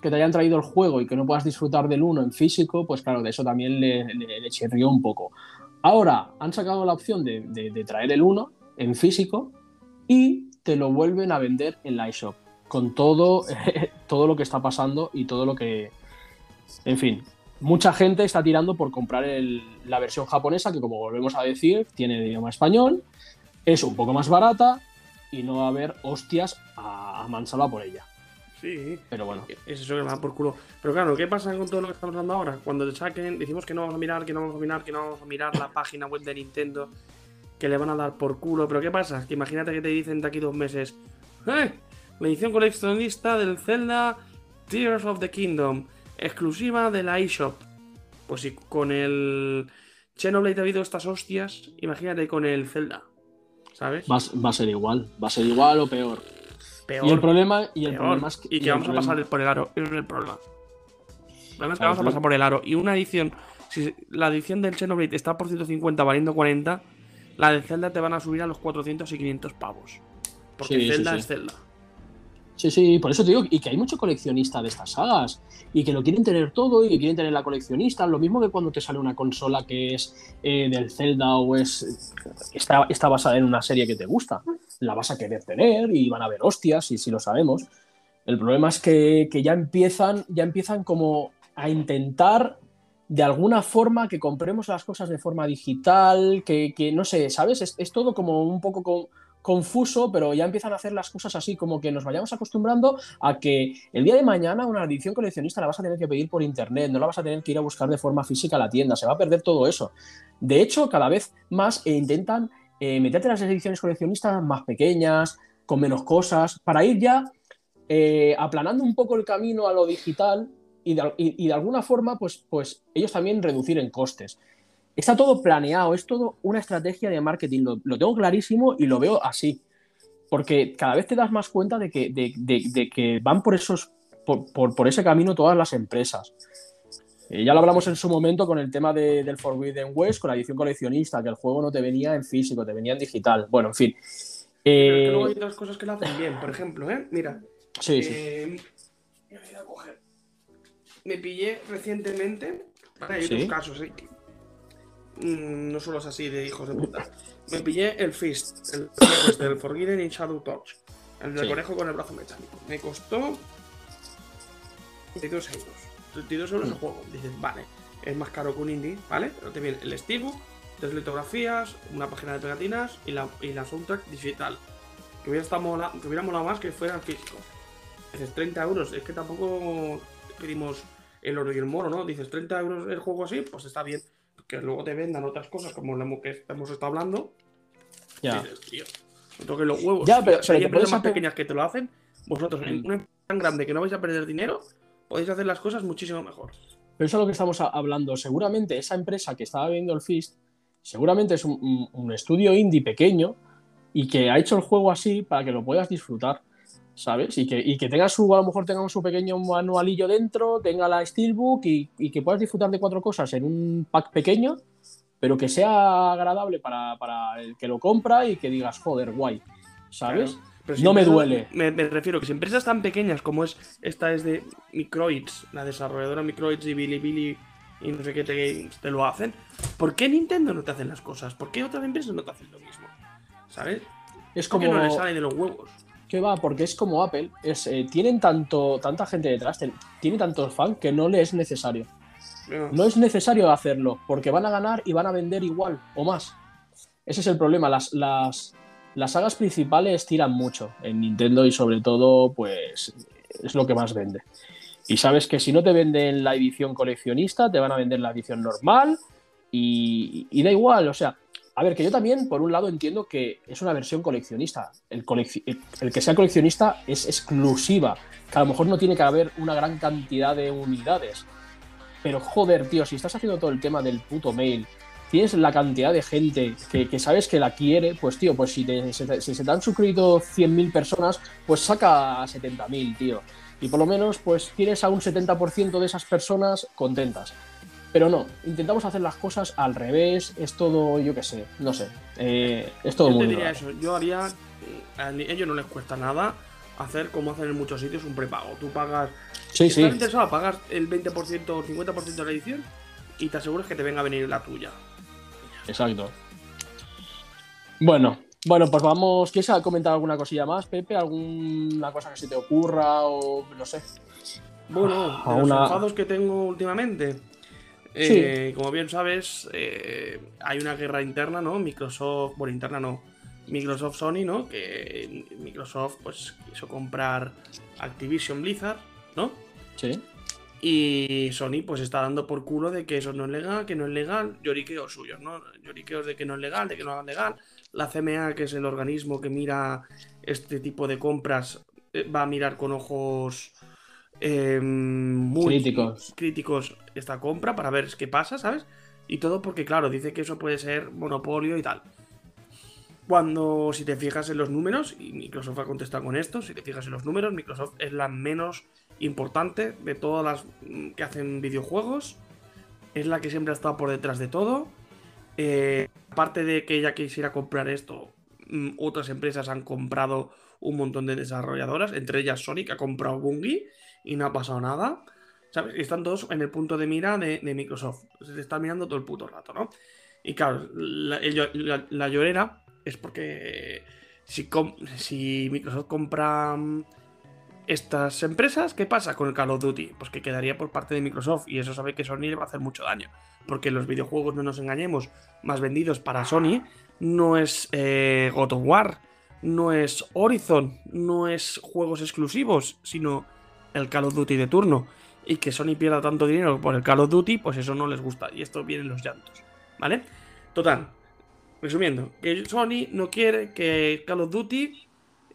que te hayan traído el juego y que no puedas disfrutar del uno en físico, pues claro, de eso también le, le, chirrió un poco. Ahora han sacado la opción de, traer el 1 en físico y te lo vuelven a vender en la iShop, con todo, todo lo que está pasando y todo lo que... En fin, mucha gente está tirando por comprar la versión japonesa, que como volvemos a decir, tiene idioma español, es un poco más barata y no va a haber hostias a, a por ella. Sí. Pero bueno. Es eso que me da por culo. Pero claro, ¿qué pasa con todo lo que estamos hablando ahora? Cuando te saquen, decimos que no vamos a mirar, que no vamos a mirar, que no vamos a mirar la página web de Nintendo, que le van a dar por culo. Pero ¿qué pasa? Que imagínate que te dicen de aquí dos meses, ¡eh! La edición coleccionista del Zelda Tears of the Kingdom, exclusiva de la eShop. Pues si con el Xenoblade ha habido estas hostias, imagínate con el Zelda. ¿Sabes? va a ser igual, va a ser igual o peor. Y el problema, y el problema es que. Y que vamos a pasar por el aro. es el problema. El problema es que vamos a pasar por el aro. Y una edición. Si la edición del Xenoblade está por 150 valiendo 40, la de Zelda te van a subir a los 400 y 500 pavos. Porque Zelda es Zelda. Sí, sí, por eso te digo, y que hay mucho coleccionista de estas sagas, y que lo quieren tener todo, y que quieren tener la coleccionista, lo mismo que cuando te sale una consola que es eh, del Zelda o es está, está basada en una serie que te gusta, la vas a querer tener y van a haber hostias, y si lo sabemos. El problema es que, que ya empiezan, ya empiezan como a intentar de alguna forma que compremos las cosas de forma digital, que, que no sé, ¿sabes? Es, es todo como un poco confuso, pero ya empiezan a hacer las cosas así, como que nos vayamos acostumbrando a que el día de mañana una edición coleccionista la vas a tener que pedir por internet, no la vas a tener que ir a buscar de forma física a la tienda, se va a perder todo eso. De hecho, cada vez más eh, intentan eh, las ediciones coleccionistas más pequeñas, con menos cosas, para ir ya eh, aplanando un poco el camino a lo digital y de, y de alguna forma, pues, pues ellos también reducir en costes. Está todo planeado, es todo una estrategia de marketing, lo, lo, tengo clarísimo y lo veo así. Porque cada vez te das más cuenta de que, de, de, de que van por, esos, por, por, por, ese camino todas las empresas. Eh, ya lo hablamos en su momento con el tema del Forbidden West, con la edición coleccionista, que el juego no te venía en físico, te venía en digital. Bueno, en fin. Pero es que luego hay otras cosas que lo hacen bien. Por ejemplo, ¿eh? mira. Sí, eh, sí. Me, coger. me pillé recientemente. Hay ¿Sí? otros casos, ¿eh? Mm, no solo es así de hijos de puta. Me pillé el Fist, el, este, el Forgiven in Shadow Torch. El del sí. conejo con el brazo metálico. Me costó 32 euros. 32 euros el juego. Dices, vale, es más caro que un indie, ¿vale? Pero te viene el Steelbook, tres litografías, una página de pegatinas y la, y la soundtrack digital. Que hubiera, estado mola, que hubiera molado más que fuera físico. Dices, 30 euros. Es que tampoco pedimos el oro y el moro, ¿no? Dices, 30 euros el juego así, pues está bien que luego te vendan otras cosas como lo que hemos estado hablando. Ya. Dices, tío, no toques los huevos. Ya, pero, si hay empresas más pequeñas que te lo hacen, vosotros en una empresa tan grande que no vais a perder dinero, podéis hacer las cosas muchísimo mejor. Pero eso es lo que estamos hablando. Seguramente esa empresa que estaba viendo el Fist, seguramente es un, un estudio indie pequeño y que ha hecho el juego así para que lo puedas disfrutar. ¿Sabes? Y que, y que tenga su, a lo mejor tenga su pequeño manualillo dentro, tenga la Steelbook y, y, que puedas disfrutar de cuatro cosas en un pack pequeño, pero que sea agradable para, para el que lo compra y que digas, joder, guay, ¿sabes? Claro, si no me duele. Me, me, refiero que si empresas tan pequeñas como es esta es de Microids, la desarrolladora Microids y Bilibili y no sé qué te, te lo hacen, ¿por qué Nintendo no te hacen las cosas? ¿Por qué otras empresas no te hacen lo mismo? ¿Sabes? Es como... no les sale de los huevos que va, porque es como Apple, es, eh, tienen tanto, tanta gente detrás, ten, tiene tantos fans que no le es necesario. Yeah. No es necesario hacerlo, porque van a ganar y van a vender igual o más. Ese es el problema. Las, las, las sagas principales tiran mucho en Nintendo y sobre todo, pues es lo que más vende. Y sabes que si no te venden la edición coleccionista, te van a vender la edición normal y, y da igual, o sea, a ver, que yo también, por un lado, entiendo que es una versión coleccionista. El, colecci el, que sea coleccionista es exclusiva, que a lo mejor no tiene que haber una gran cantidad de unidades. Pero joder, tío, si estás haciendo todo el tema del puto mail, tienes la cantidad de gente que, que sabes que la quiere, pues tío, pues si, te, si, si se te han suscrito 100.000 personas, pues saca a 70.000, tío. Y por lo menos, pues tienes a un 70% de esas personas contentas. Pero no, intentamos hacer las cosas al revés, es todo, yo qué sé, no sé. Eh, es todo yo muy te diría eso, yo haría. A ellos no les cuesta nada hacer como hacen en muchos sitios un prepago. Tú pagas. Sí, si sí. estás interesado, pagas el 20% o 50% de la edición y te aseguras que te venga a venir la tuya. Exacto. Bueno, bueno, pues vamos. ¿Quieres comentar alguna cosilla más, Pepe? ¿Alguna cosa que se te ocurra o no sé? Bueno, de los una... enfados que tengo últimamente. Eh, sí. Como bien sabes, eh, hay una guerra interna, ¿no? Microsoft, bueno, interna no, Microsoft Sony, ¿no? Que Microsoft pues quiso comprar Activision Blizzard, ¿no? Sí. Y Sony pues está dando por culo de que eso no es legal, que no es legal, lloriqueos suyos, ¿no? Lloriqueos de que no es legal, de que no es legal. La CMA, que es el organismo que mira este tipo de compras, eh, va a mirar con ojos eh, muy críticos. críticos esta compra para ver qué pasa, ¿sabes? Y todo porque, claro, dice que eso puede ser monopolio y tal. Cuando, si te fijas en los números, y Microsoft ha contestado con esto, si te fijas en los números, Microsoft es la menos importante de todas las que hacen videojuegos. Es la que siempre ha estado por detrás de todo. Eh, aparte de que ella quisiera comprar esto, mm, otras empresas han comprado un montón de desarrolladoras, entre ellas Sonic ha comprado Bungie y no ha pasado nada. ¿Sabes? Están todos en el punto de mira de, Microsoft. Se están mirando todo el puto rato, ¿no? Y claro, la, llorera es porque si, si Microsoft compra mm, estas empresas, ¿qué pasa con el Call of Duty? Pues que quedaría por parte de Microsoft y eso sabe que Sony le va a hacer mucho daño. Porque los videojuegos, no nos engañemos, más vendidos para Sony no es eh, God of War, no es Horizon, no es juegos exclusivos, sino el Call of Duty de turno. Y que Sony pierda tanto dinero por el Call of Duty, pues eso no les gusta. Y esto viene en los llantos. ¿Vale? Total. Resumiendo, que Sony no quiere que Call of Duty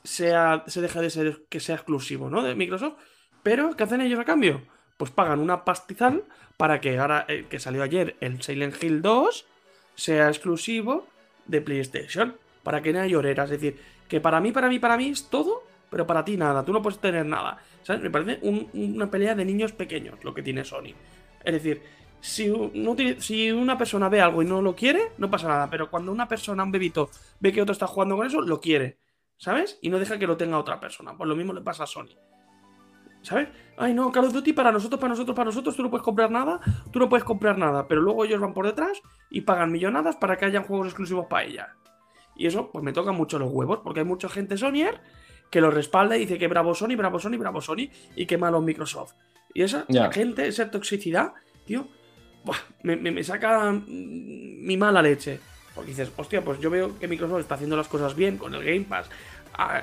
sea, se deje de ser que sea exclusivo, ¿no? De Microsoft. Pero, ¿qué hacen ellos a cambio? Pues pagan una pastizal para que ahora eh, que salió ayer el Silent Hill 2 sea exclusivo de PlayStation. Para que no haya. Es decir, que para mí, para mí, para mí es todo, pero para ti nada. Tú no puedes tener nada. ¿Sabes? Me parece una pelea de niños pequeños lo que tiene Sony. Es decir, si, una persona ve algo y no lo quiere, no pasa nada. Pero cuando una persona, un bebito, ve que otro está jugando con eso, lo quiere. ¿Sabes? Y no deja que lo tenga otra persona. Pues lo mismo le pasa a Sony. ¿Sabes? Ay, no, Call of Duty para nosotros, para nosotros, para nosotros, tú no puedes comprar nada, tú no puedes comprar nada, pero luego ellos van por detrás y pagan millonadas para que hayan juegos exclusivos para ella. Y eso, pues me toca mucho los huevos, porque hay mucha gente Sonyer que lo respalda y dice que bravo Sony, bravo Sony, bravo Sony, y que malo Microsoft. Y esa gente, esa toxicidad, tío, me, me saca mi mala leche. Porque dices, hostia, pues yo veo que Microsoft está haciendo las cosas bien con el Game Pass.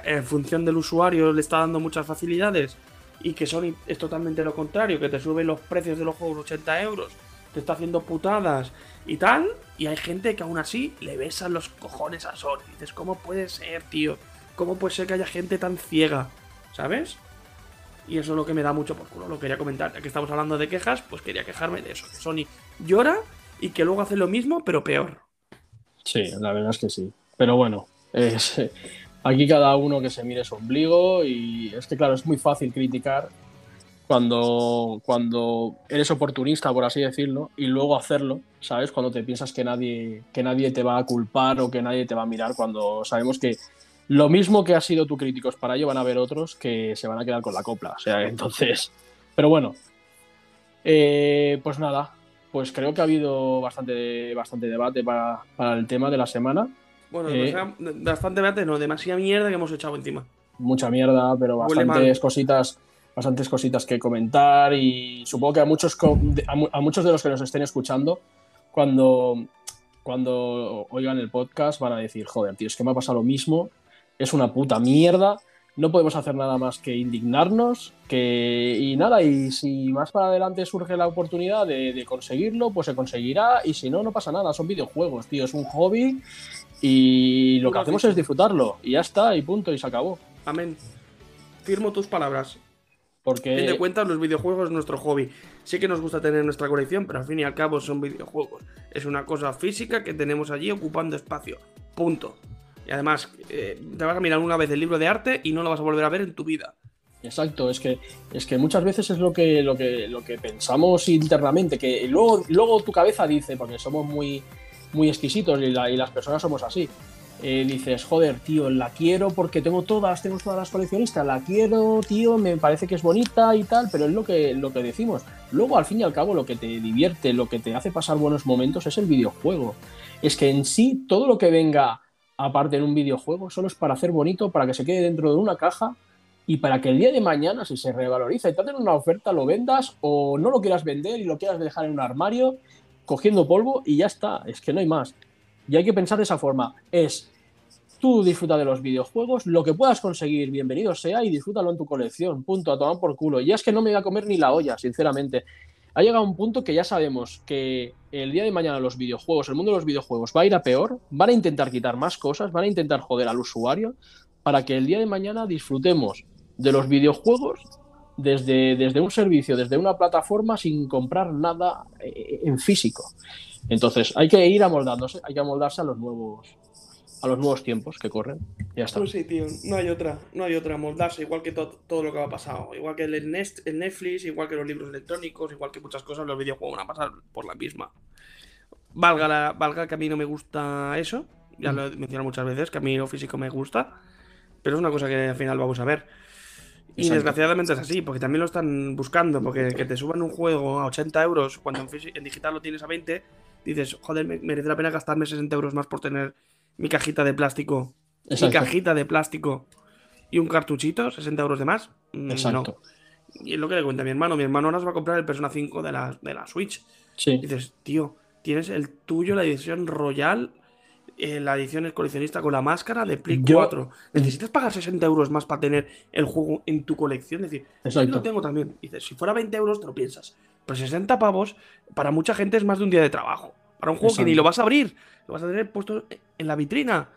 En función del usuario le está dando muchas facilidades. Y que Sony es totalmente lo contrario, que te sube los precios de los juegos 80 euros, te está haciendo putadas y tal. Y hay gente que aún así le besan los cojones a Sony. dices, ¿cómo puede ser, tío? ¿Cómo puede ser que haya gente tan ciega? ¿Sabes? Y eso es lo que me da mucho por culo. Lo quería comentar. Ya que estamos hablando de quejas, pues quería quejarme de eso. Que Sony llora y que luego hace lo mismo, pero peor. Sí, la verdad es que sí. Pero bueno, aquí cada uno que se mire su ombligo y es que claro, es muy fácil criticar cuando, cuando eres oportunista, por así decirlo, y luego hacerlo, ¿sabes? Cuando te piensas que nadie, que nadie te va a culpar o que nadie te va a mirar, cuando sabemos que lo mismo que ha sido tu críticos para ello van a haber otros que se van a quedar con la copla. O sea, entonces. Pero bueno. Eh, pues nada, pues creo que ha habido bastante, bastante debate para, el tema de la semana. Bueno, eh, bastante debate, no, demasiada mierda que hemos echado encima. Mucha mierda, pero bastantes cositas, bastantes cositas que comentar y supongo que a muchos, a, muchos de los que nos estén escuchando, cuando, cuando oigan el podcast van a decir, joder, tío, es que me ha pasado lo mismo, es una puta mierda, no podemos hacer nada más que indignarnos, que y nada, y si más para adelante surge la oportunidad de, conseguirlo, pues se conseguirá, y si no, no pasa nada, son videojuegos, tío, es un hobby y lo que hacemos es disfrutarlo, y ya está, y punto, y se acabó. Amén. Firmo tus palabras. Porque... Ten de cuenta, los videojuegos es nuestro hobby. Sí que nos gusta tener nuestra colección, pero al fin y al cabo son videojuegos. Es una cosa física que tenemos allí ocupando espacio. Punto. Y además, eh, te vas a mirar una vez el libro de arte y no lo vas a volver a ver en tu vida. Exacto, es que, es que muchas veces es lo que, lo que, lo que pensamos internamente, que luego, luego tu cabeza dice, porque somos muy, muy exquisitos y, las personas somos así. Eh, dices, joder, tío, la quiero porque tengo todas, tengo todas las coleccionistas, la quiero, tío, me parece que es bonita y tal, pero es lo que, lo que decimos. Luego, al fin y al cabo, lo que te divierte, lo que te hace pasar buenos momentos es el videojuego. Es que en sí, todo lo que venga aparte en un videojuego, solo es para hacer bonito, para que se quede dentro de una caja y para que el día de mañana, si se revaloriza y te hacen una oferta, lo vendas o no lo quieras vender y lo quieras dejar en un armario cogiendo polvo y ya está, es que no hay más. Y hay que pensar de esa forma, es tú disfruta de los videojuegos, lo que puedas conseguir, bienvenido sea y disfrútalo en tu colección, punto, a tomar por culo. Y es que no me voy a comer ni la olla, sinceramente ha llegado un punto que ya sabemos que el día de mañana los videojuegos, el mundo de los videojuegos va a ir a peor, van a intentar quitar más cosas, van a intentar joder al usuario para que el día de mañana disfrutemos de los videojuegos desde, desde un servicio, desde una plataforma sin comprar nada eh, en físico. Entonces hay que ir amoldándose, hay que amoldarse a los nuevos, a los nuevos tiempos que corren. Ya está. Pues sí, tío, no hay otra, no hay otra, moldarse, igual que todo lo que ha pasado, igual que el, el, Netflix, igual que los libros electrónicos, igual que muchas cosas, los videojuegos van a pasar por la misma. Valga, la, valga que a mí no me gusta eso, Ya lo he mencionado muchas veces, que a mí lo físico me gusta, pero es una cosa que al final vamos a ver. Y Exacto. desgraciadamente es así, porque también lo están buscando, porque que te suban un juego a 80 euros cuando en, digital lo tienes a 20, dices, joder, me- merece la pena gastarme 60 euros más por tener mi cajita de plástico, mi cajita de plástico y un cartuchito, 60 euros de más. Mm, Exacto. No. Y es lo que le cuenta mi hermano. Mi hermano ahora se va a comprar el Persona 5 de la, de la Switch. Sí. Y dices, tío, tienes el tuyo, la edición Royal, eh, la edición coleccionista con la máscara de Play Yo- 4. ¿Necesitas pagar 60 euros más para tener el juego en tu colección? Es decir, yo Exacto. lo tengo también. Dices, si fuera 20 euros, te lo piensas. Pero 60 pavos, para mucha gente es más de un día de trabajo. Para un juego que ni lo vas a abrir, lo vas a tener puesto en la vitrina.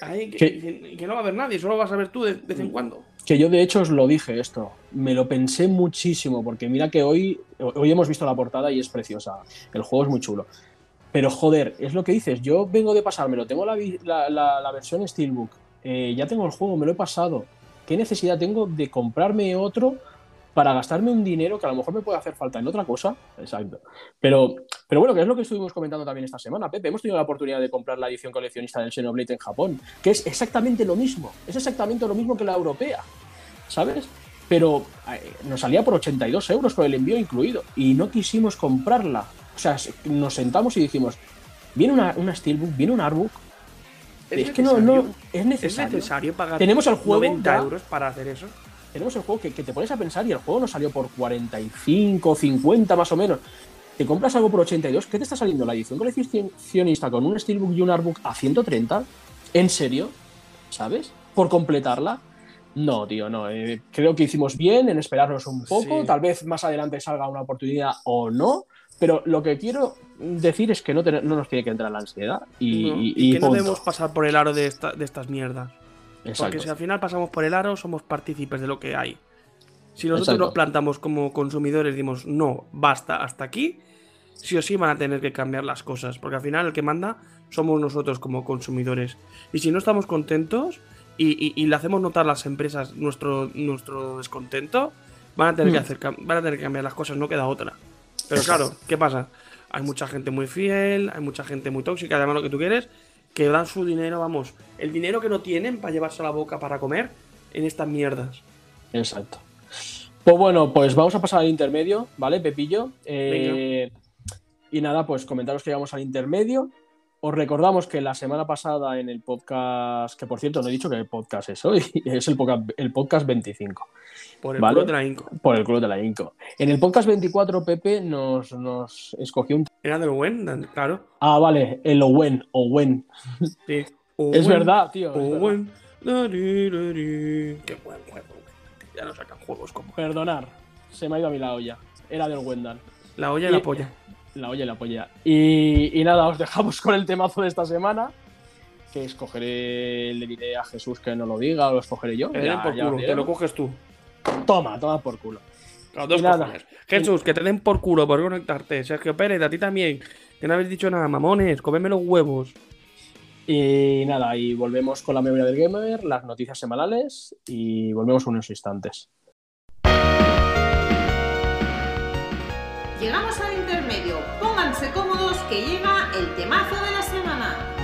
Ahí, que, Que- que- que no va a haber nadie, solo vas a ver tú de, de vez en cuando. Que yo de hecho os lo dije esto, me lo pensé muchísimo, porque mira que hoy, hoy hemos visto la portada y es preciosa, el juego es muy chulo. Pero joder, es lo que dices, yo vengo de pasármelo, tengo la, la- la versión Steelbook, eh, ya tengo el juego, me lo he pasado. ¿Qué necesidad tengo de comprarme otro para gastarme un dinero que a lo mejor me puede hacer falta en otra cosa? Exacto. Pero, pero bueno, que es lo que estuvimos comentando también esta semana, Pepe. Hemos tenido la oportunidad de comprar la edición coleccionista del Xenoblade en Japón, que es exactamente lo mismo, es exactamente lo mismo que la europea, ¿sabes? Pero eh, nos salía por 82 euros con el envío incluido y no quisimos comprarla. O sea, se- nos sentamos y dijimos, viene una, una Steelbook, viene un Artbook. Es, que no, no, necesario? es ¿Es necesario. necesario pagar Tenemos el juego 90 ya. euros para hacer eso? Tenemos el juego que, que te pones a pensar y el juego nos salió por 45, 50 más o menos. Te compras algo por 82, ¿qué te está saliendo? La edición coleccionista con un Steelbook y un Artbook a 130. ¿En serio? ¿Sabes? ¿Por completarla? No, tío, no. eh, creo que hicimos bien en esperarnos un poco. Sí. Tal vez más adelante salga una oportunidad o no. Pero lo que quiero decir es que no, te- no nos tiene que entrar la ansiedad. Y, No, y- y y que no debemos pasar por el aro de, esta- de estas mierdas. Exacto. Porque si al final pasamos por el aro, somos partícipes de lo que hay. Si nosotros Exacto. nos plantamos como consumidores, dimos no, basta, hasta aquí, sí o sí van a tener que cambiar las cosas. Porque al final el que manda somos nosotros como consumidores. Y si no estamos contentos y, y- y le hacemos notar a las empresas nuestro, nuestro descontento, van a, tener que Mm. hacer, van a tener que cambiar las cosas, no queda otra. Pero claro, ¿qué pasa? Hay mucha gente muy fiel, hay mucha gente muy tóxica, además lo que tú quieres, que dan su dinero, vamos, el dinero que no tienen para llevarse a la boca para comer en estas mierdas. Exacto. Pues bueno, pues vamos a pasar al intermedio, ¿vale, Pepillo? Eh, y nada, pues comentaros que llegamos al intermedio. Os recordamos que la semana pasada en el podcast, que por cierto no he dicho que el podcast es hoy, es el podcast, el podcast 25, Por el Vale. culo de la Inco. por el club de la Inco. En el podcast 24, Pepe nos, nos escogió un... Era del buen, claro. Ah, vale, el Owen, Owen. Sí. Es Owen, verdad, tío. es verdad. Owen. Dari, dari. Qué buen juego. Ya no sacan juegos como Perdonar, se me ha ido a mí la olla. Era del Wendan. la olla y la polla. La olla y la polla. Y, y nada, os dejamos con el temazo de esta semana. Que escogeré, le diré a Jesús que no lo diga, o lo escogeré yo. Ya- por culo, te lo coges tú. Toma, toma por culo. Los dos. Jesús, que te den por culo por conectarte. Sergio Pérez, a ti también. Que no habéis dicho nada, mamones. Comedme los huevos. Y nada, y volvemos con la memoria del gamer, las noticias semanales y volvemos unos instantes. Llegamos al intermedio. Pónganse cómodos que llega el temazo de la semana.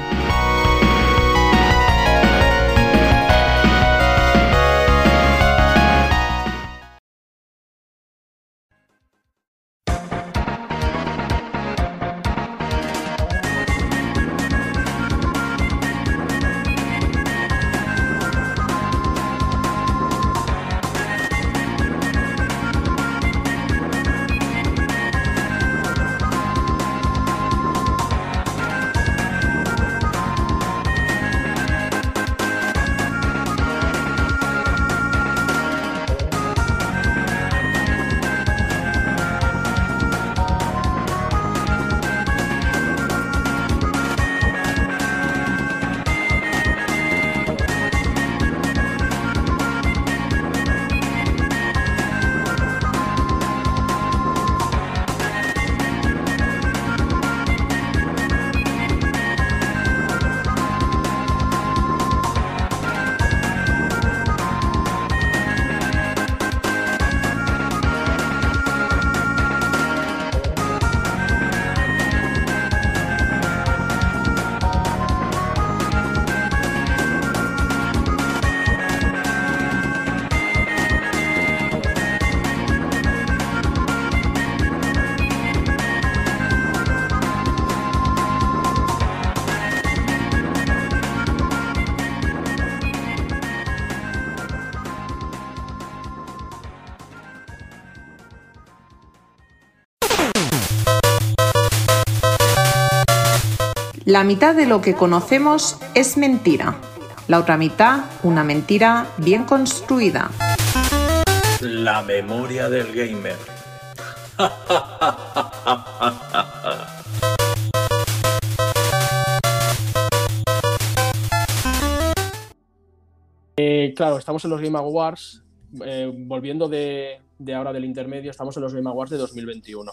La mitad de lo que conocemos es mentira. La otra mitad, una mentira bien construida. La memoria del gamer. Eh, claro, estamos en los Game Awards. eh, volviendo de, de ahora del intermedio, estamos en los Game Awards de 2021.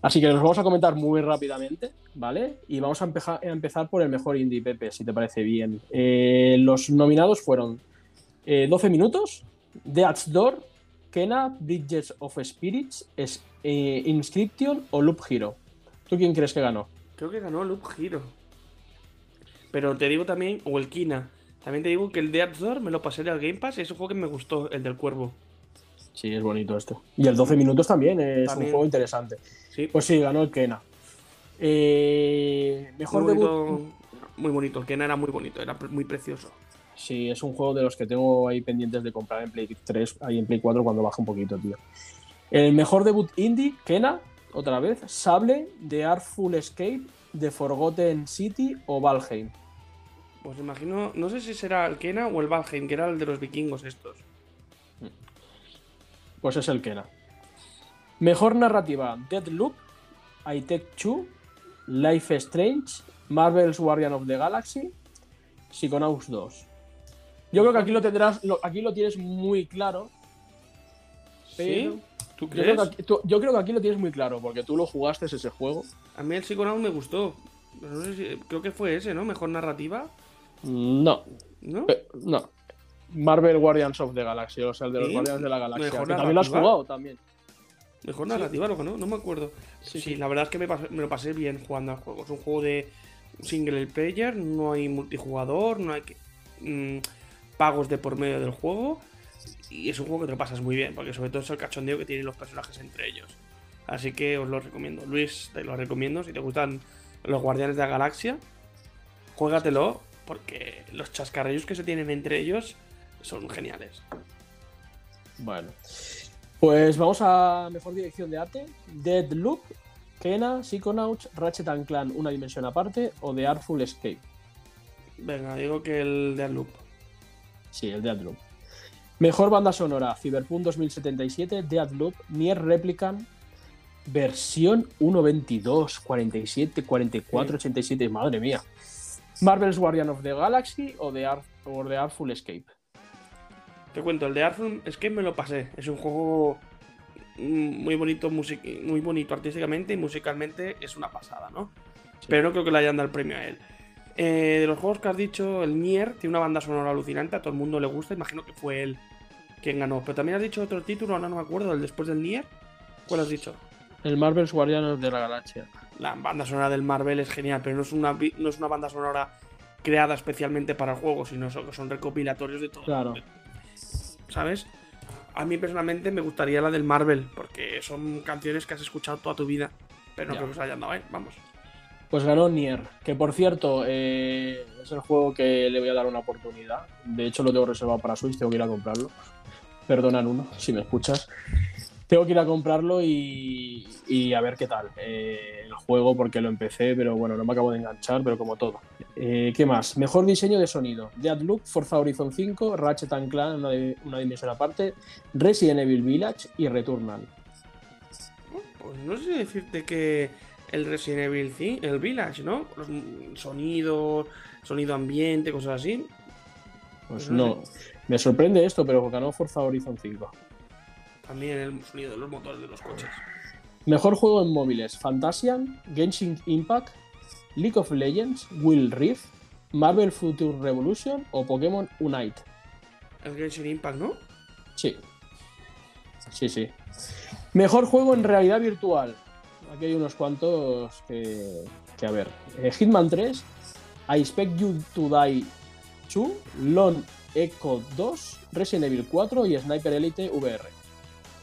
Así que los vamos a comentar muy rápidamente, ¿vale? Y vamos a, empezar por el mejor indie, Pepe, si te parece bien. Eh, los nominados fueron eh, 12 minutos, Death's Door, Kena, Bridges of Spirits, eh, Inscription o Loop Hero. ¿Tú quién crees que ganó? Creo que ganó Loop Hero. Pero te digo también, o el Kina. También te digo que el de Door me lo pasé del Game Pass y es un juego que me gustó, el del cuervo. Sí, es bonito este. Y el 12 minutos también es También. un juego interesante. Sí, Pues sí, ganó el Kena. Eh, mejor muy debut. muy bonito. El Kena era muy bonito, era muy precioso. Sí, es un juego de los que tengo ahí pendientes de comprar en Play 3, ahí en Play 4 cuando baja un poquito, tío. El mejor debut indie, Kena, otra vez. Sable, The Artful Escape, The Forgotten City o Valheim. Pues imagino, no sé si será el Kena o el Valheim, que era el de los vikingos estos. Pues es el Kena. Mejor narrativa, Deadloop, I Take Two, Life is Strange, Marvel's Guardian of the Galaxy, Psychonauts 2. Yo creo que aquí lo tendrás, lo- aquí lo tienes muy claro. ¿Sí? ¿Tú Yo creo, crees? que aquí, tú- yo creo que aquí lo tienes muy claro, porque tú lo jugaste ese juego. A mí el Psychonauts me gustó. Pero no sé si- creo que fue ese, ¿no? Mejor narrativa, No, ¿no? eh, no. Marvel Guardians of the Galaxy, o sea, el de los ¿Sí? Guardianes de la Galaxia. Que también lo has jugado también. Mejor narrativa, lo que no, no me acuerdo. Sí, la verdad es que me, pasé- me lo pasé bien jugando al juego. Es un juego de single player, no hay multijugador, no hay que- mm, pagos de por medio del juego. Y es un juego que te lo pasas muy bien, porque sobre todo es el cachondeo que tienen los personajes entre ellos. Así que os lo recomiendo. Luis, te lo recomiendo. Si te gustan los Guardianes de la Galaxia, juégatelo, porque los chascarrillos que se tienen entre ellos son geniales. Bueno. Pues vamos a mejor dirección de arte. Deadloop, Kena, Psychonauts, Ratchet and Clan, una dimensión aparte, o The Artful Escape. Venga, digo que el de Loop. Sí, el Deadloop. Mejor banda sonora, Cyberpunk 2077, Deadloop, Nier Replicant, versión 1.22, 47, 44, 87, madre mía. Marvel's Guardian of the Galaxy o The, Art, o The Artful Escape. Te cuento, el de Artful es que me lo pasé. Es un juego muy bonito, muy bonito artísticamente y musicalmente es una pasada, ¿no? Pero no creo que le hayan dado el premio a él. Eh, de los juegos que has dicho, el Nier tiene una banda sonora alucinante, a todo el mundo le gusta, imagino que fue él quien ganó. Pero también has dicho otro título, ahora no me acuerdo, el después del Nier. ¿Cuál has dicho? El Marvel's Guardian of the Galaxy. La banda sonora del Marvel es genial, pero no es una, no es una banda sonora creada especialmente para el juego, sino son, son recopilatorios de todo. Claro. ¿Sabes? A mí personalmente me gustaría la del Marvel, porque son canciones que has escuchado toda tu vida. Pero no Ya. creo que se hayan dado, ¿eh? Vamos. Pues ganó Nier, que por cierto eh, es el juego que le voy a dar una oportunidad. De hecho lo tengo reservado para Switch, tengo que ir a comprarlo. Perdona, Nuno, si me escuchas. Tengo que ir a comprarlo y, y a ver qué tal eh, el juego, porque lo empecé, pero bueno, no me acabo de enganchar, pero como todo. Eh, ¿Qué más? Mejor diseño de sonido. Deadloop, Forza Horizon 5, Ratchet and Clank, una, una dimensión aparte, Resident Evil Village y Returnal. Pues no sé decirte que el Resident Evil 5, el Village, ¿no? Los sonidos, sonido ambiente, cosas así. Pues No no, me sorprende esto, pero ganó Forza Horizon 5. También el sonido de los motores de los coches. Mejor juego en móviles: Fantasian, Genshin Impact, League of Legends, Will Rift, Marvel Future Revolution o Pokémon Unite. El Genshin Impact, ¿no? Sí. Sí, sí. Mejor juego en realidad virtual. Aquí hay unos cuantos que, que a ver. Eh, Hitman 3, I Expect You to Die 2, Lone Echo 2, Resident Evil 4 y Sniper Elite VR.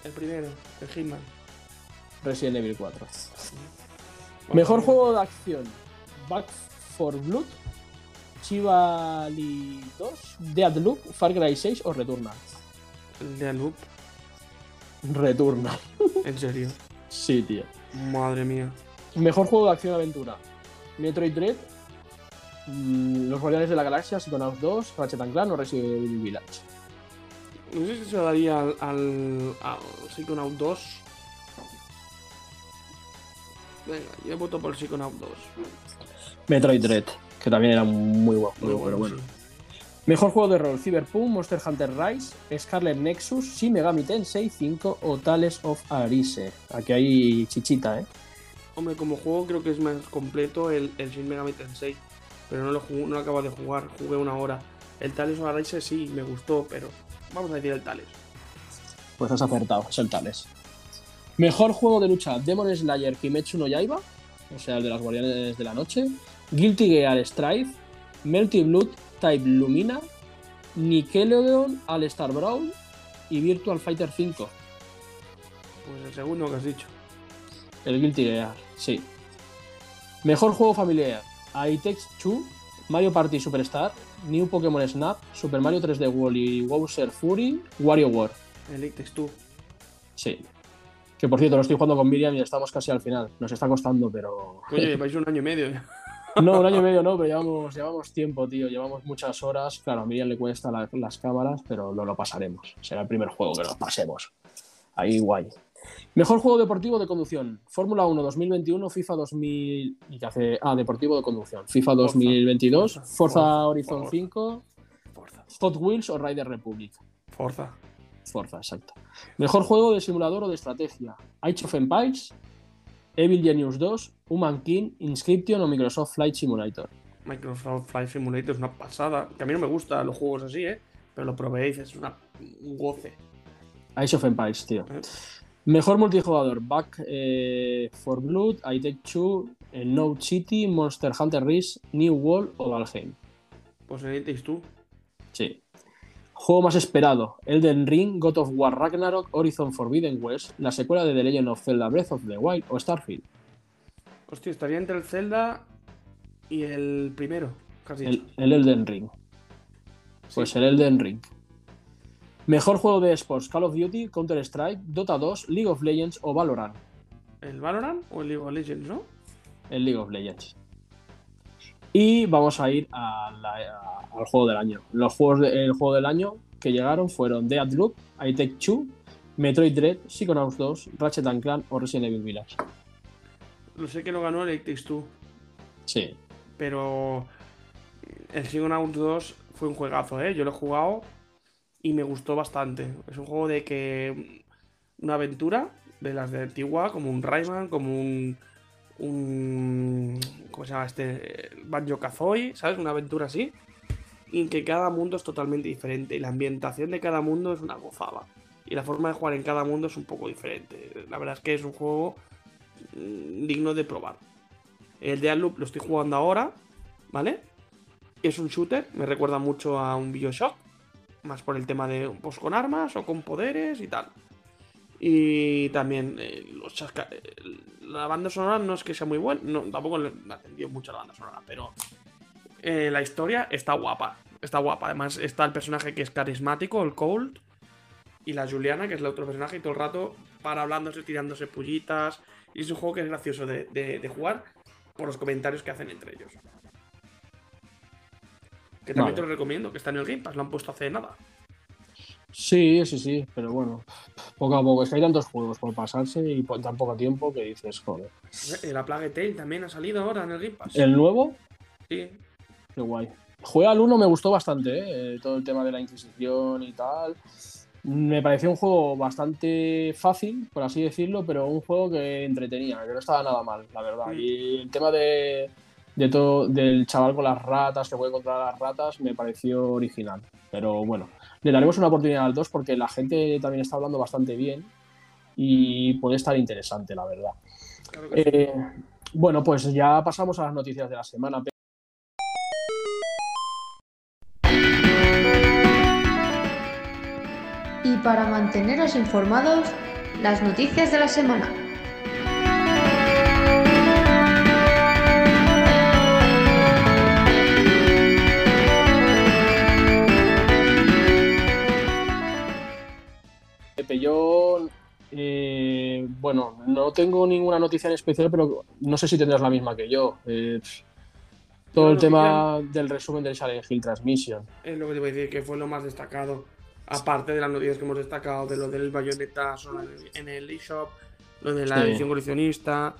El primero, el Hitman. Resident Evil 4. Mejor juego de acción: Back for Blood, Chivali 2, Deadloop, Far Cry 6 o Returnal. El de Loop, Returnal. en serio. Sí, tío. Madre mía. Mejor juego de acción-aventura: Metroid Dread, mm, Los Guardianes de la Galaxia, Psychonauts 2, Ratchet and Clank o Resident Evil Village. No sé si se lo daría al, al, al Psychonaut 2. Venga, yo voto por el Psychonaut 2. Metroid Dread, que también era muy buen juego, pero bueno. sí. Mejor juego de rol: Cyberpunk, Monster Hunter Rise, Scarlet Nexus, Shin Megami Tensei 5 o Tales of Arise. Aquí hay chichita, ¿eh? Hombre, como juego creo que es más completo el, el Shin Megami Tensei. Pero no lo, jugué- no lo acabo de jugar, jugué una hora. El Tales of Arise sí, me gustó, pero vamos a decir el Tales. Pues has acertado, es el Tales. Mejor juego de lucha: Demon Slayer Kimetsu no Yaiba, o sea, el de las Guardianes de la Noche, Guilty Gear Strive, Melty Blood Type Lumina, Nickelodeon All Star Brawl y Virtual Fighter 5. Pues el segundo que has dicho. El Guilty Gear, sí. Mejor juego familiar: Takes Two, Mario Party Superstar, New Pokémon Snap, Super Mario 3D World y Bowser Fury, WarioWare. El It Takes Two. Sí. Que por cierto, lo estoy jugando con Miriam y estamos casi al final. Nos está costando, pero. Coño, lleváis un año y medio. No, un año y medio no, pero llevamos, llevamos tiempo, tío. Llevamos muchas horas. Claro, a Miriam le cuesta la- las cámaras, pero lo, lo pasaremos. Será el primer juego que nos pasemos. Ahí guay. Mejor juego deportivo de conducción. Fórmula 1 2021, FIFA 2000. ¿Y qué hace? Ah, deportivo de conducción. FIFA 2022, Forza, Forza, Forza, Horizon Forza. 5, Forza. Hot Wheels o Rider Republic. Forza. Forza, exacto. Mejor juego de simulador o de estrategia. Age of Empires, Evil Genius 2, Human King, Inscription o Microsoft Flight Simulator. Microsoft Flight Simulator es una pasada. Que a mí no me gustan los juegos así, ¿eh? Pero lo probé y es una, un goce. Age of Empires, tío. ¿eh? Mejor multijugador. Back eh, for Blood, I Take Two, eh, Note City, Monster Hunter Rise, New World o Valheim. Pues el Takes Two. Sí. Juego más esperado: Elden Ring, God of War Ragnarok, Horizon Forbidden West, la secuela de The Legend of Zelda Breath of the Wild o Starfield. Hostia, estaría entre el Zelda y el primero. Casi. El, el Elden Ring. Pues Sí. el Elden Ring. Mejor juego de esports: Call of Duty, Counter-Strike, Dota 2, League of Legends o Valorant. ¿El Valorant o el League of Legends, no? El League of Legends. Y vamos a ir a la- a- al juego del año. Los juegos de- el juego del año que llegaron fueron Deathloop, I Take Two, Metroid Dread, Psychonauts 2, Ratchet and Clank o Resident Evil Village. Lo sé que lo ganó el It Takes Two. Sí, Pero el Psychonauts 2 fue un juegazo, ¿eh? Yo lo he jugado y me gustó bastante. Es un juego de que. Una aventura de las de antigua, como un Rayman, como un. un ¿Cómo se llama este? Banjo Kazooie, ¿sabes? Una aventura así. Y en que cada mundo es totalmente diferente. Y la ambientación de cada mundo es una gozada. Y la forma de jugar en cada mundo es un poco diferente. La verdad es que es un juego mm, digno de probar. El Deathloop lo estoy jugando ahora, ¿vale? Es un shooter, me recuerda mucho a un Bioshock, más por el tema de pues con armas o con poderes y tal. Y también eh, los chasca- eh, la banda sonora no es que sea muy buena, no, tampoco le atendió mucho la banda sonora, pero eh, la historia está guapa, está guapa. Además está el personaje que es carismático, el Cold, y la Juliana, que es el otro personaje, y todo el rato para hablándose, tirándose pullitas. Y es un juego que es gracioso de jugar por los comentarios que hacen entre ellos. Que también Vale. te lo recomiendo, que está en el Game Pass, lo han puesto hace nada. sí, sí, sí, pero bueno, poco a poco. Es que hay tantos juegos por pasarse y por tan poco tiempo que dices, joder. Eh, La Plague Tale también ha salido ahora en el Game Pass. El nuevo, Sí. Qué guay. Juega al 1 me gustó bastante, ¿eh? Eh, todo el tema de la Inquisición y tal. Me pareció un juego bastante fácil, por así decirlo, pero un juego que entretenía, que no estaba nada mal, la verdad. Mm. Y el tema de, de todo, del chaval con las ratas, que puede controlar las ratas, me pareció original. Pero bueno, le daremos una oportunidad al 2 porque la gente también está hablando bastante bien y puede estar interesante, la verdad. Claro que sí. Eh, bueno, pues ya pasamos a las noticias de la semana. Y para manteneros informados, las noticias de la semana. Pepe, yo, eh, bueno, no tengo ninguna noticia en especial, pero no sé si tendrás la misma que yo. Eh, todo el tema del resumen del Silent Hill Transmission. Es lo que te iba a decir, que fue lo más destacado. Aparte de las noticias que hemos destacado, de lo del Bayonetta en el- eShop, lo de la Sí. edición coleccionista,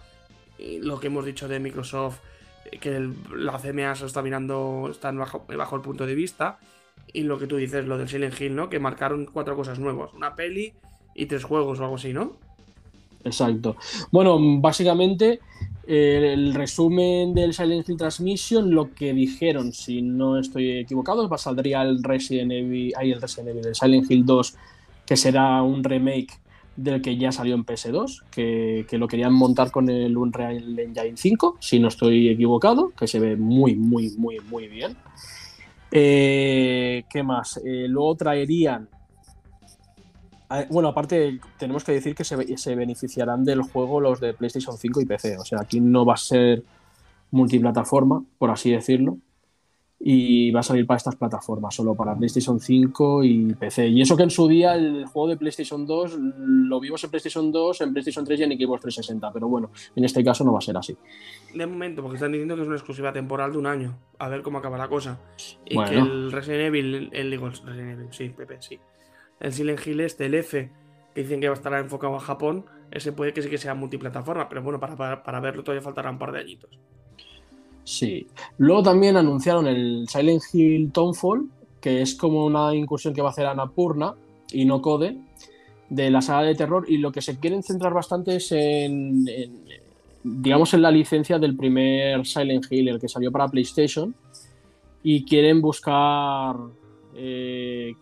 y lo que hemos dicho de Microsoft, eh, que el- la CMA se está mirando, está bajo el punto de vista, y lo que tú dices, lo del Silent Hill, ¿no? Que marcaron cuatro cosas nuevas, una peli y tres juegos o algo así, ¿no? Exacto. Bueno, básicamente eh, el resumen del Silent Hill Transmission, lo que dijeron, si no estoy equivocado, saldría el Resident Evil, ahí el Resident Evil, el Silent Hill 2, que será un remake del que ya salió en PS2, que, que lo querían montar con el Unreal Engine 5, si no estoy equivocado, que se ve muy, muy, muy, muy bien. Eh, ¿Qué más? Eh, luego traerían Ah, Bueno, aparte tenemos que decir que se, se beneficiarán del juego los de PlayStation 5 y PC. O sea, aquí no va a ser multiplataforma, por así decirlo. Y va a salir para estas plataformas, solo para PlayStation 5 y PC. Y eso que en su día el juego de PlayStation 2 lo vimos en PlayStation 2, en PlayStation 3 y en Xbox 360. Pero bueno, en este caso no va a ser así. De momento, porque están diciendo que es una exclusiva temporal de un año. A ver cómo acaba la cosa. Y Bueno. que el Resident Evil, el, el- digo, el Resident Evil, sí, Pepe, sí. El Silent Hill este, el F, que dicen que va a estar enfocado a Japón, ese puede que sí que sea multiplataforma, pero bueno, para, para, para verlo todavía faltará un par de añitos. Sí. Luego también anunciaron el Silent Hill Townfall, que es como una incursión que va a hacer Annapurna y no Code de la saga de terror. Y lo que se quieren centrar bastante es en, digamos, en la licencia del primer Silent Hill, el que salió para PlayStation. Y quieren buscar eh,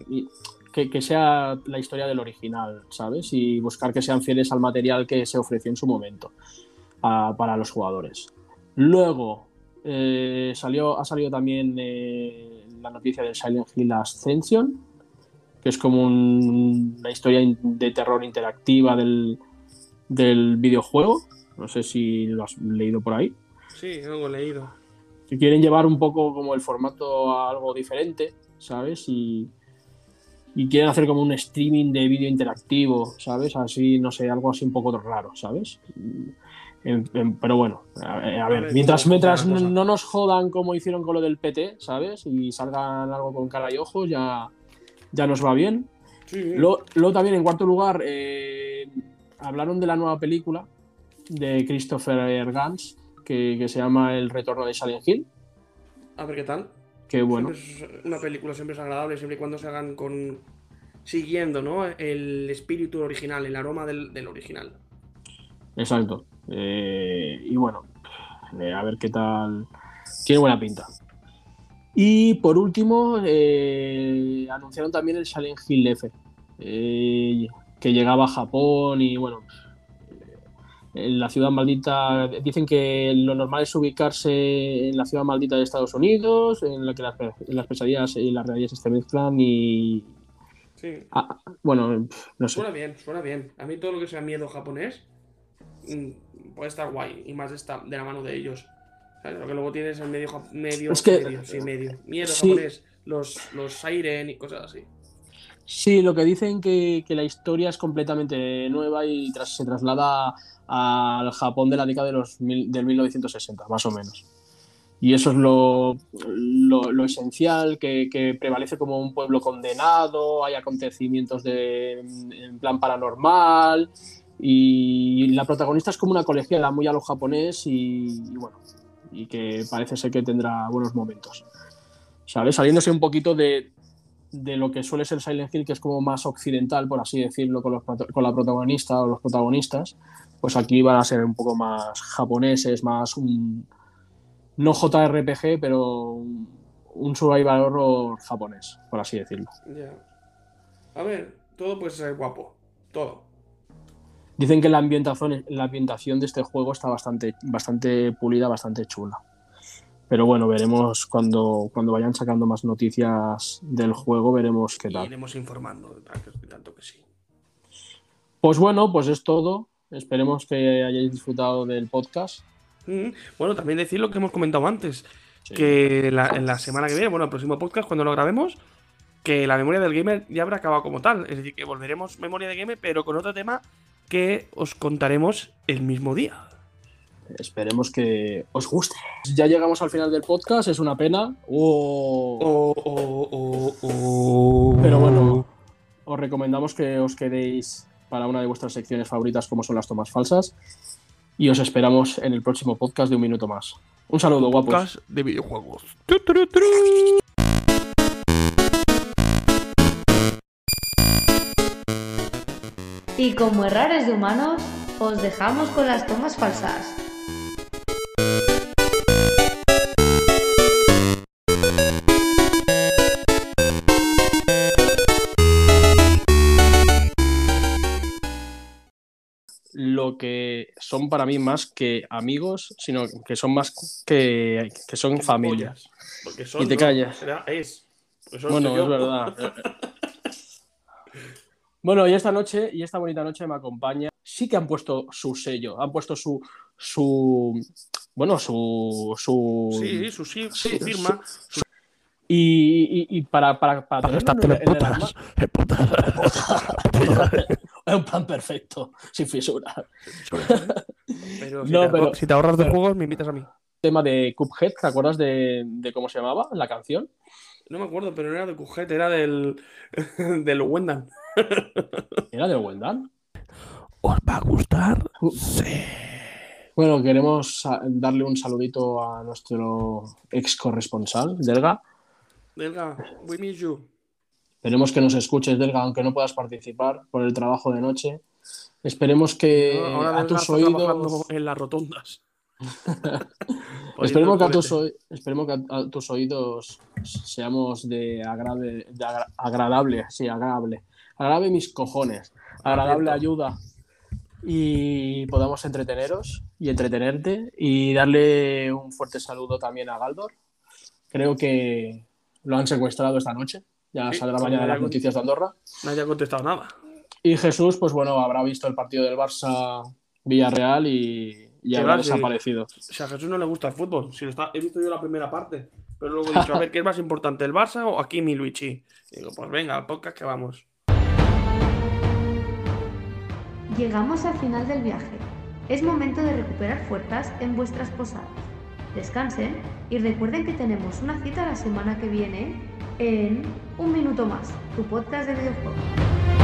que, sea la historia del original, ¿sabes? Y buscar que sean fieles al material que se ofreció en su momento a- para los jugadores. Luego, eh, salió, ha salido también eh, la noticia del Silent Hill Ascension, que es como un- una historia de terror interactiva del, del videojuego. No sé si lo has leído por ahí. Sí, algo leído. Que quieren llevar un poco como el formato a algo diferente, ¿sabes? Y, y quieren hacer como un streaming de vídeo interactivo, ¿sabes? Así, no sé, algo así un poco raro, ¿sabes? En- en- pero bueno, a, a ver, mientras, mientras no nos jodan como hicieron con lo del PT, ¿sabes? Y salgan algo con cara y ojos, ya, ya nos va bien. Sí, Luego, luego también, en cuarto lugar, eh, hablaron de la nueva película de Christopher Gans, que, que se llama El retorno de Silent Hill. A ver qué tal. Que bueno, es- una película siempre es agradable, siempre y cuando se hagan con. siguiendo, ¿no? El espíritu original, el aroma del, del original. exacto. Eh, y bueno, eh, a ver qué tal. Tiene buena pinta. Y por último, eh, anunciaron también el Silent Hill F, eh, que llegaba a Japón y bueno, en la ciudad maldita. Dicen que lo normal es ubicarse en la ciudad maldita de Estados Unidos, en la que las, las pesadillas y las realidades se mezclan y. Sí. ah, bueno, no sé. Suena bien, suena bien. A mí todo lo que sea miedo japonés mm, puede estar guay. Y más está de la mano de ellos. ¿Sabes? Lo que luego tienes el medio, medio, Es que- medio, sí, medio. Miedo Sí. japonés, los, los Siren y cosas así. Sí, lo que dicen que, que la historia es completamente nueva y tras- se traslada al Japón de la década de los mil- del 1960, más o menos. Y eso es lo, lo- lo esencial, que, que prevalece como un pueblo condenado, hay acontecimientos de, en plan paranormal, y la protagonista es como una colegiala muy a lo japonés y, bueno, y que parece ser que tendrá buenos momentos. ¿Sabes? Saliéndose un poquito de, de lo que suele ser Silent Hill, que es como más occidental, por así decirlo, con, la protagonista o los protagonistas, pues aquí van a ser un poco más japoneses, más un, no JRPG, pero un, survival horror japonés, por así decirlo. Ya. A ver, todo puede ser guapo. Todo. Dicen que la ambientación, la ambientación de este juego está bastante, bastante pulida, bastante chula. Pero bueno, veremos cuando, cuando vayan sacando más noticias del juego, veremos qué Y tal. iremos informando tanto, que sí. Pues bueno, pues es todo. Esperemos que hayáis disfrutado del podcast. Mm, Bueno, también decir lo que hemos comentado antes. Sí. Que la, en la semana que viene, bueno, el próximo podcast, cuando lo grabemos, que la memoria del gamer ya habrá acabado como tal. Es decir, que volveremos memoria de gamer, pero con otro tema que os contaremos el mismo día. esperemos que os guste. Ya llegamos al final del podcast, es una pena. Oh. Oh, oh. Pero bueno, os recomendamos que os quedéis para una de vuestras secciones favoritas como son las tomas falsas. Y os esperamos en el próximo podcast de un minuto más. Un saludo, guapos. Podcast de videojuegos. Y como errores de humanos, os dejamos con las tomas falsas. Lo que son para mí más que amigos, sino que son más que, que son familia. Pollas. Porque son, Y te no, callas. es. Pues Bueno, es verdad. bueno, y esta noche, y esta bonita noche me acompaña. Sí que han puesto su sello, han puesto su. su bueno, su. su Sí, su, sí, su Sí, firma. y, y- y para, para, para Para en arma- putas. es un plan perfecto, sin fisura. Pero si, No, te, pero- si te ahorras de pero- juegos, me invitas a mí. Tema de Cuphead, ¿te acuerdas de, de cómo se llamaba la canción? No me acuerdo, pero no era de Cujet, era del, del Wendan. ¿Era de Wendan? ¿Os va a gustar? Uh. Sí. Bueno, queremos darle un saludito a nuestro ex corresponsal, Delga. Delga, we miss you. Esperemos que nos escuches, Delga, aunque no puedas participar por el trabajo de noche. Esperemos que Ahora a tus oídos. en las rotondas. Esperemos que, a tus, el culete. oí- esperemos que a, a tus oídos seamos de, agrade, de agra- agradable, sí, agradable. Agradable mis cojones. Agradable ayuda. Y podamos entreteneros y entretenerte. Y darle un fuerte saludo también a Galdor. Creo que lo han secuestrado esta noche. Ya Sí, saldrá mañana las noticias de Andorra. Nadie ha contestado nada. Y Jesús, pues bueno, habrá visto el partido del Barça Villarreal y, y habrá desaparecido. O sea, a Jesús no le gusta el fútbol. Si lo está, he visto yo la primera parte. Pero luego he dicho, a ver, ¿qué es más importante, el Barça o aquí mi Luigi? Y digo, pues venga, al podcast que vamos. Llegamos al final del viaje. Es momento de recuperar fuerzas en vuestras posadas. Descansen y recuerden que tenemos una cita la semana que viene en Un Minuto Más, tu podcast de videojuegos.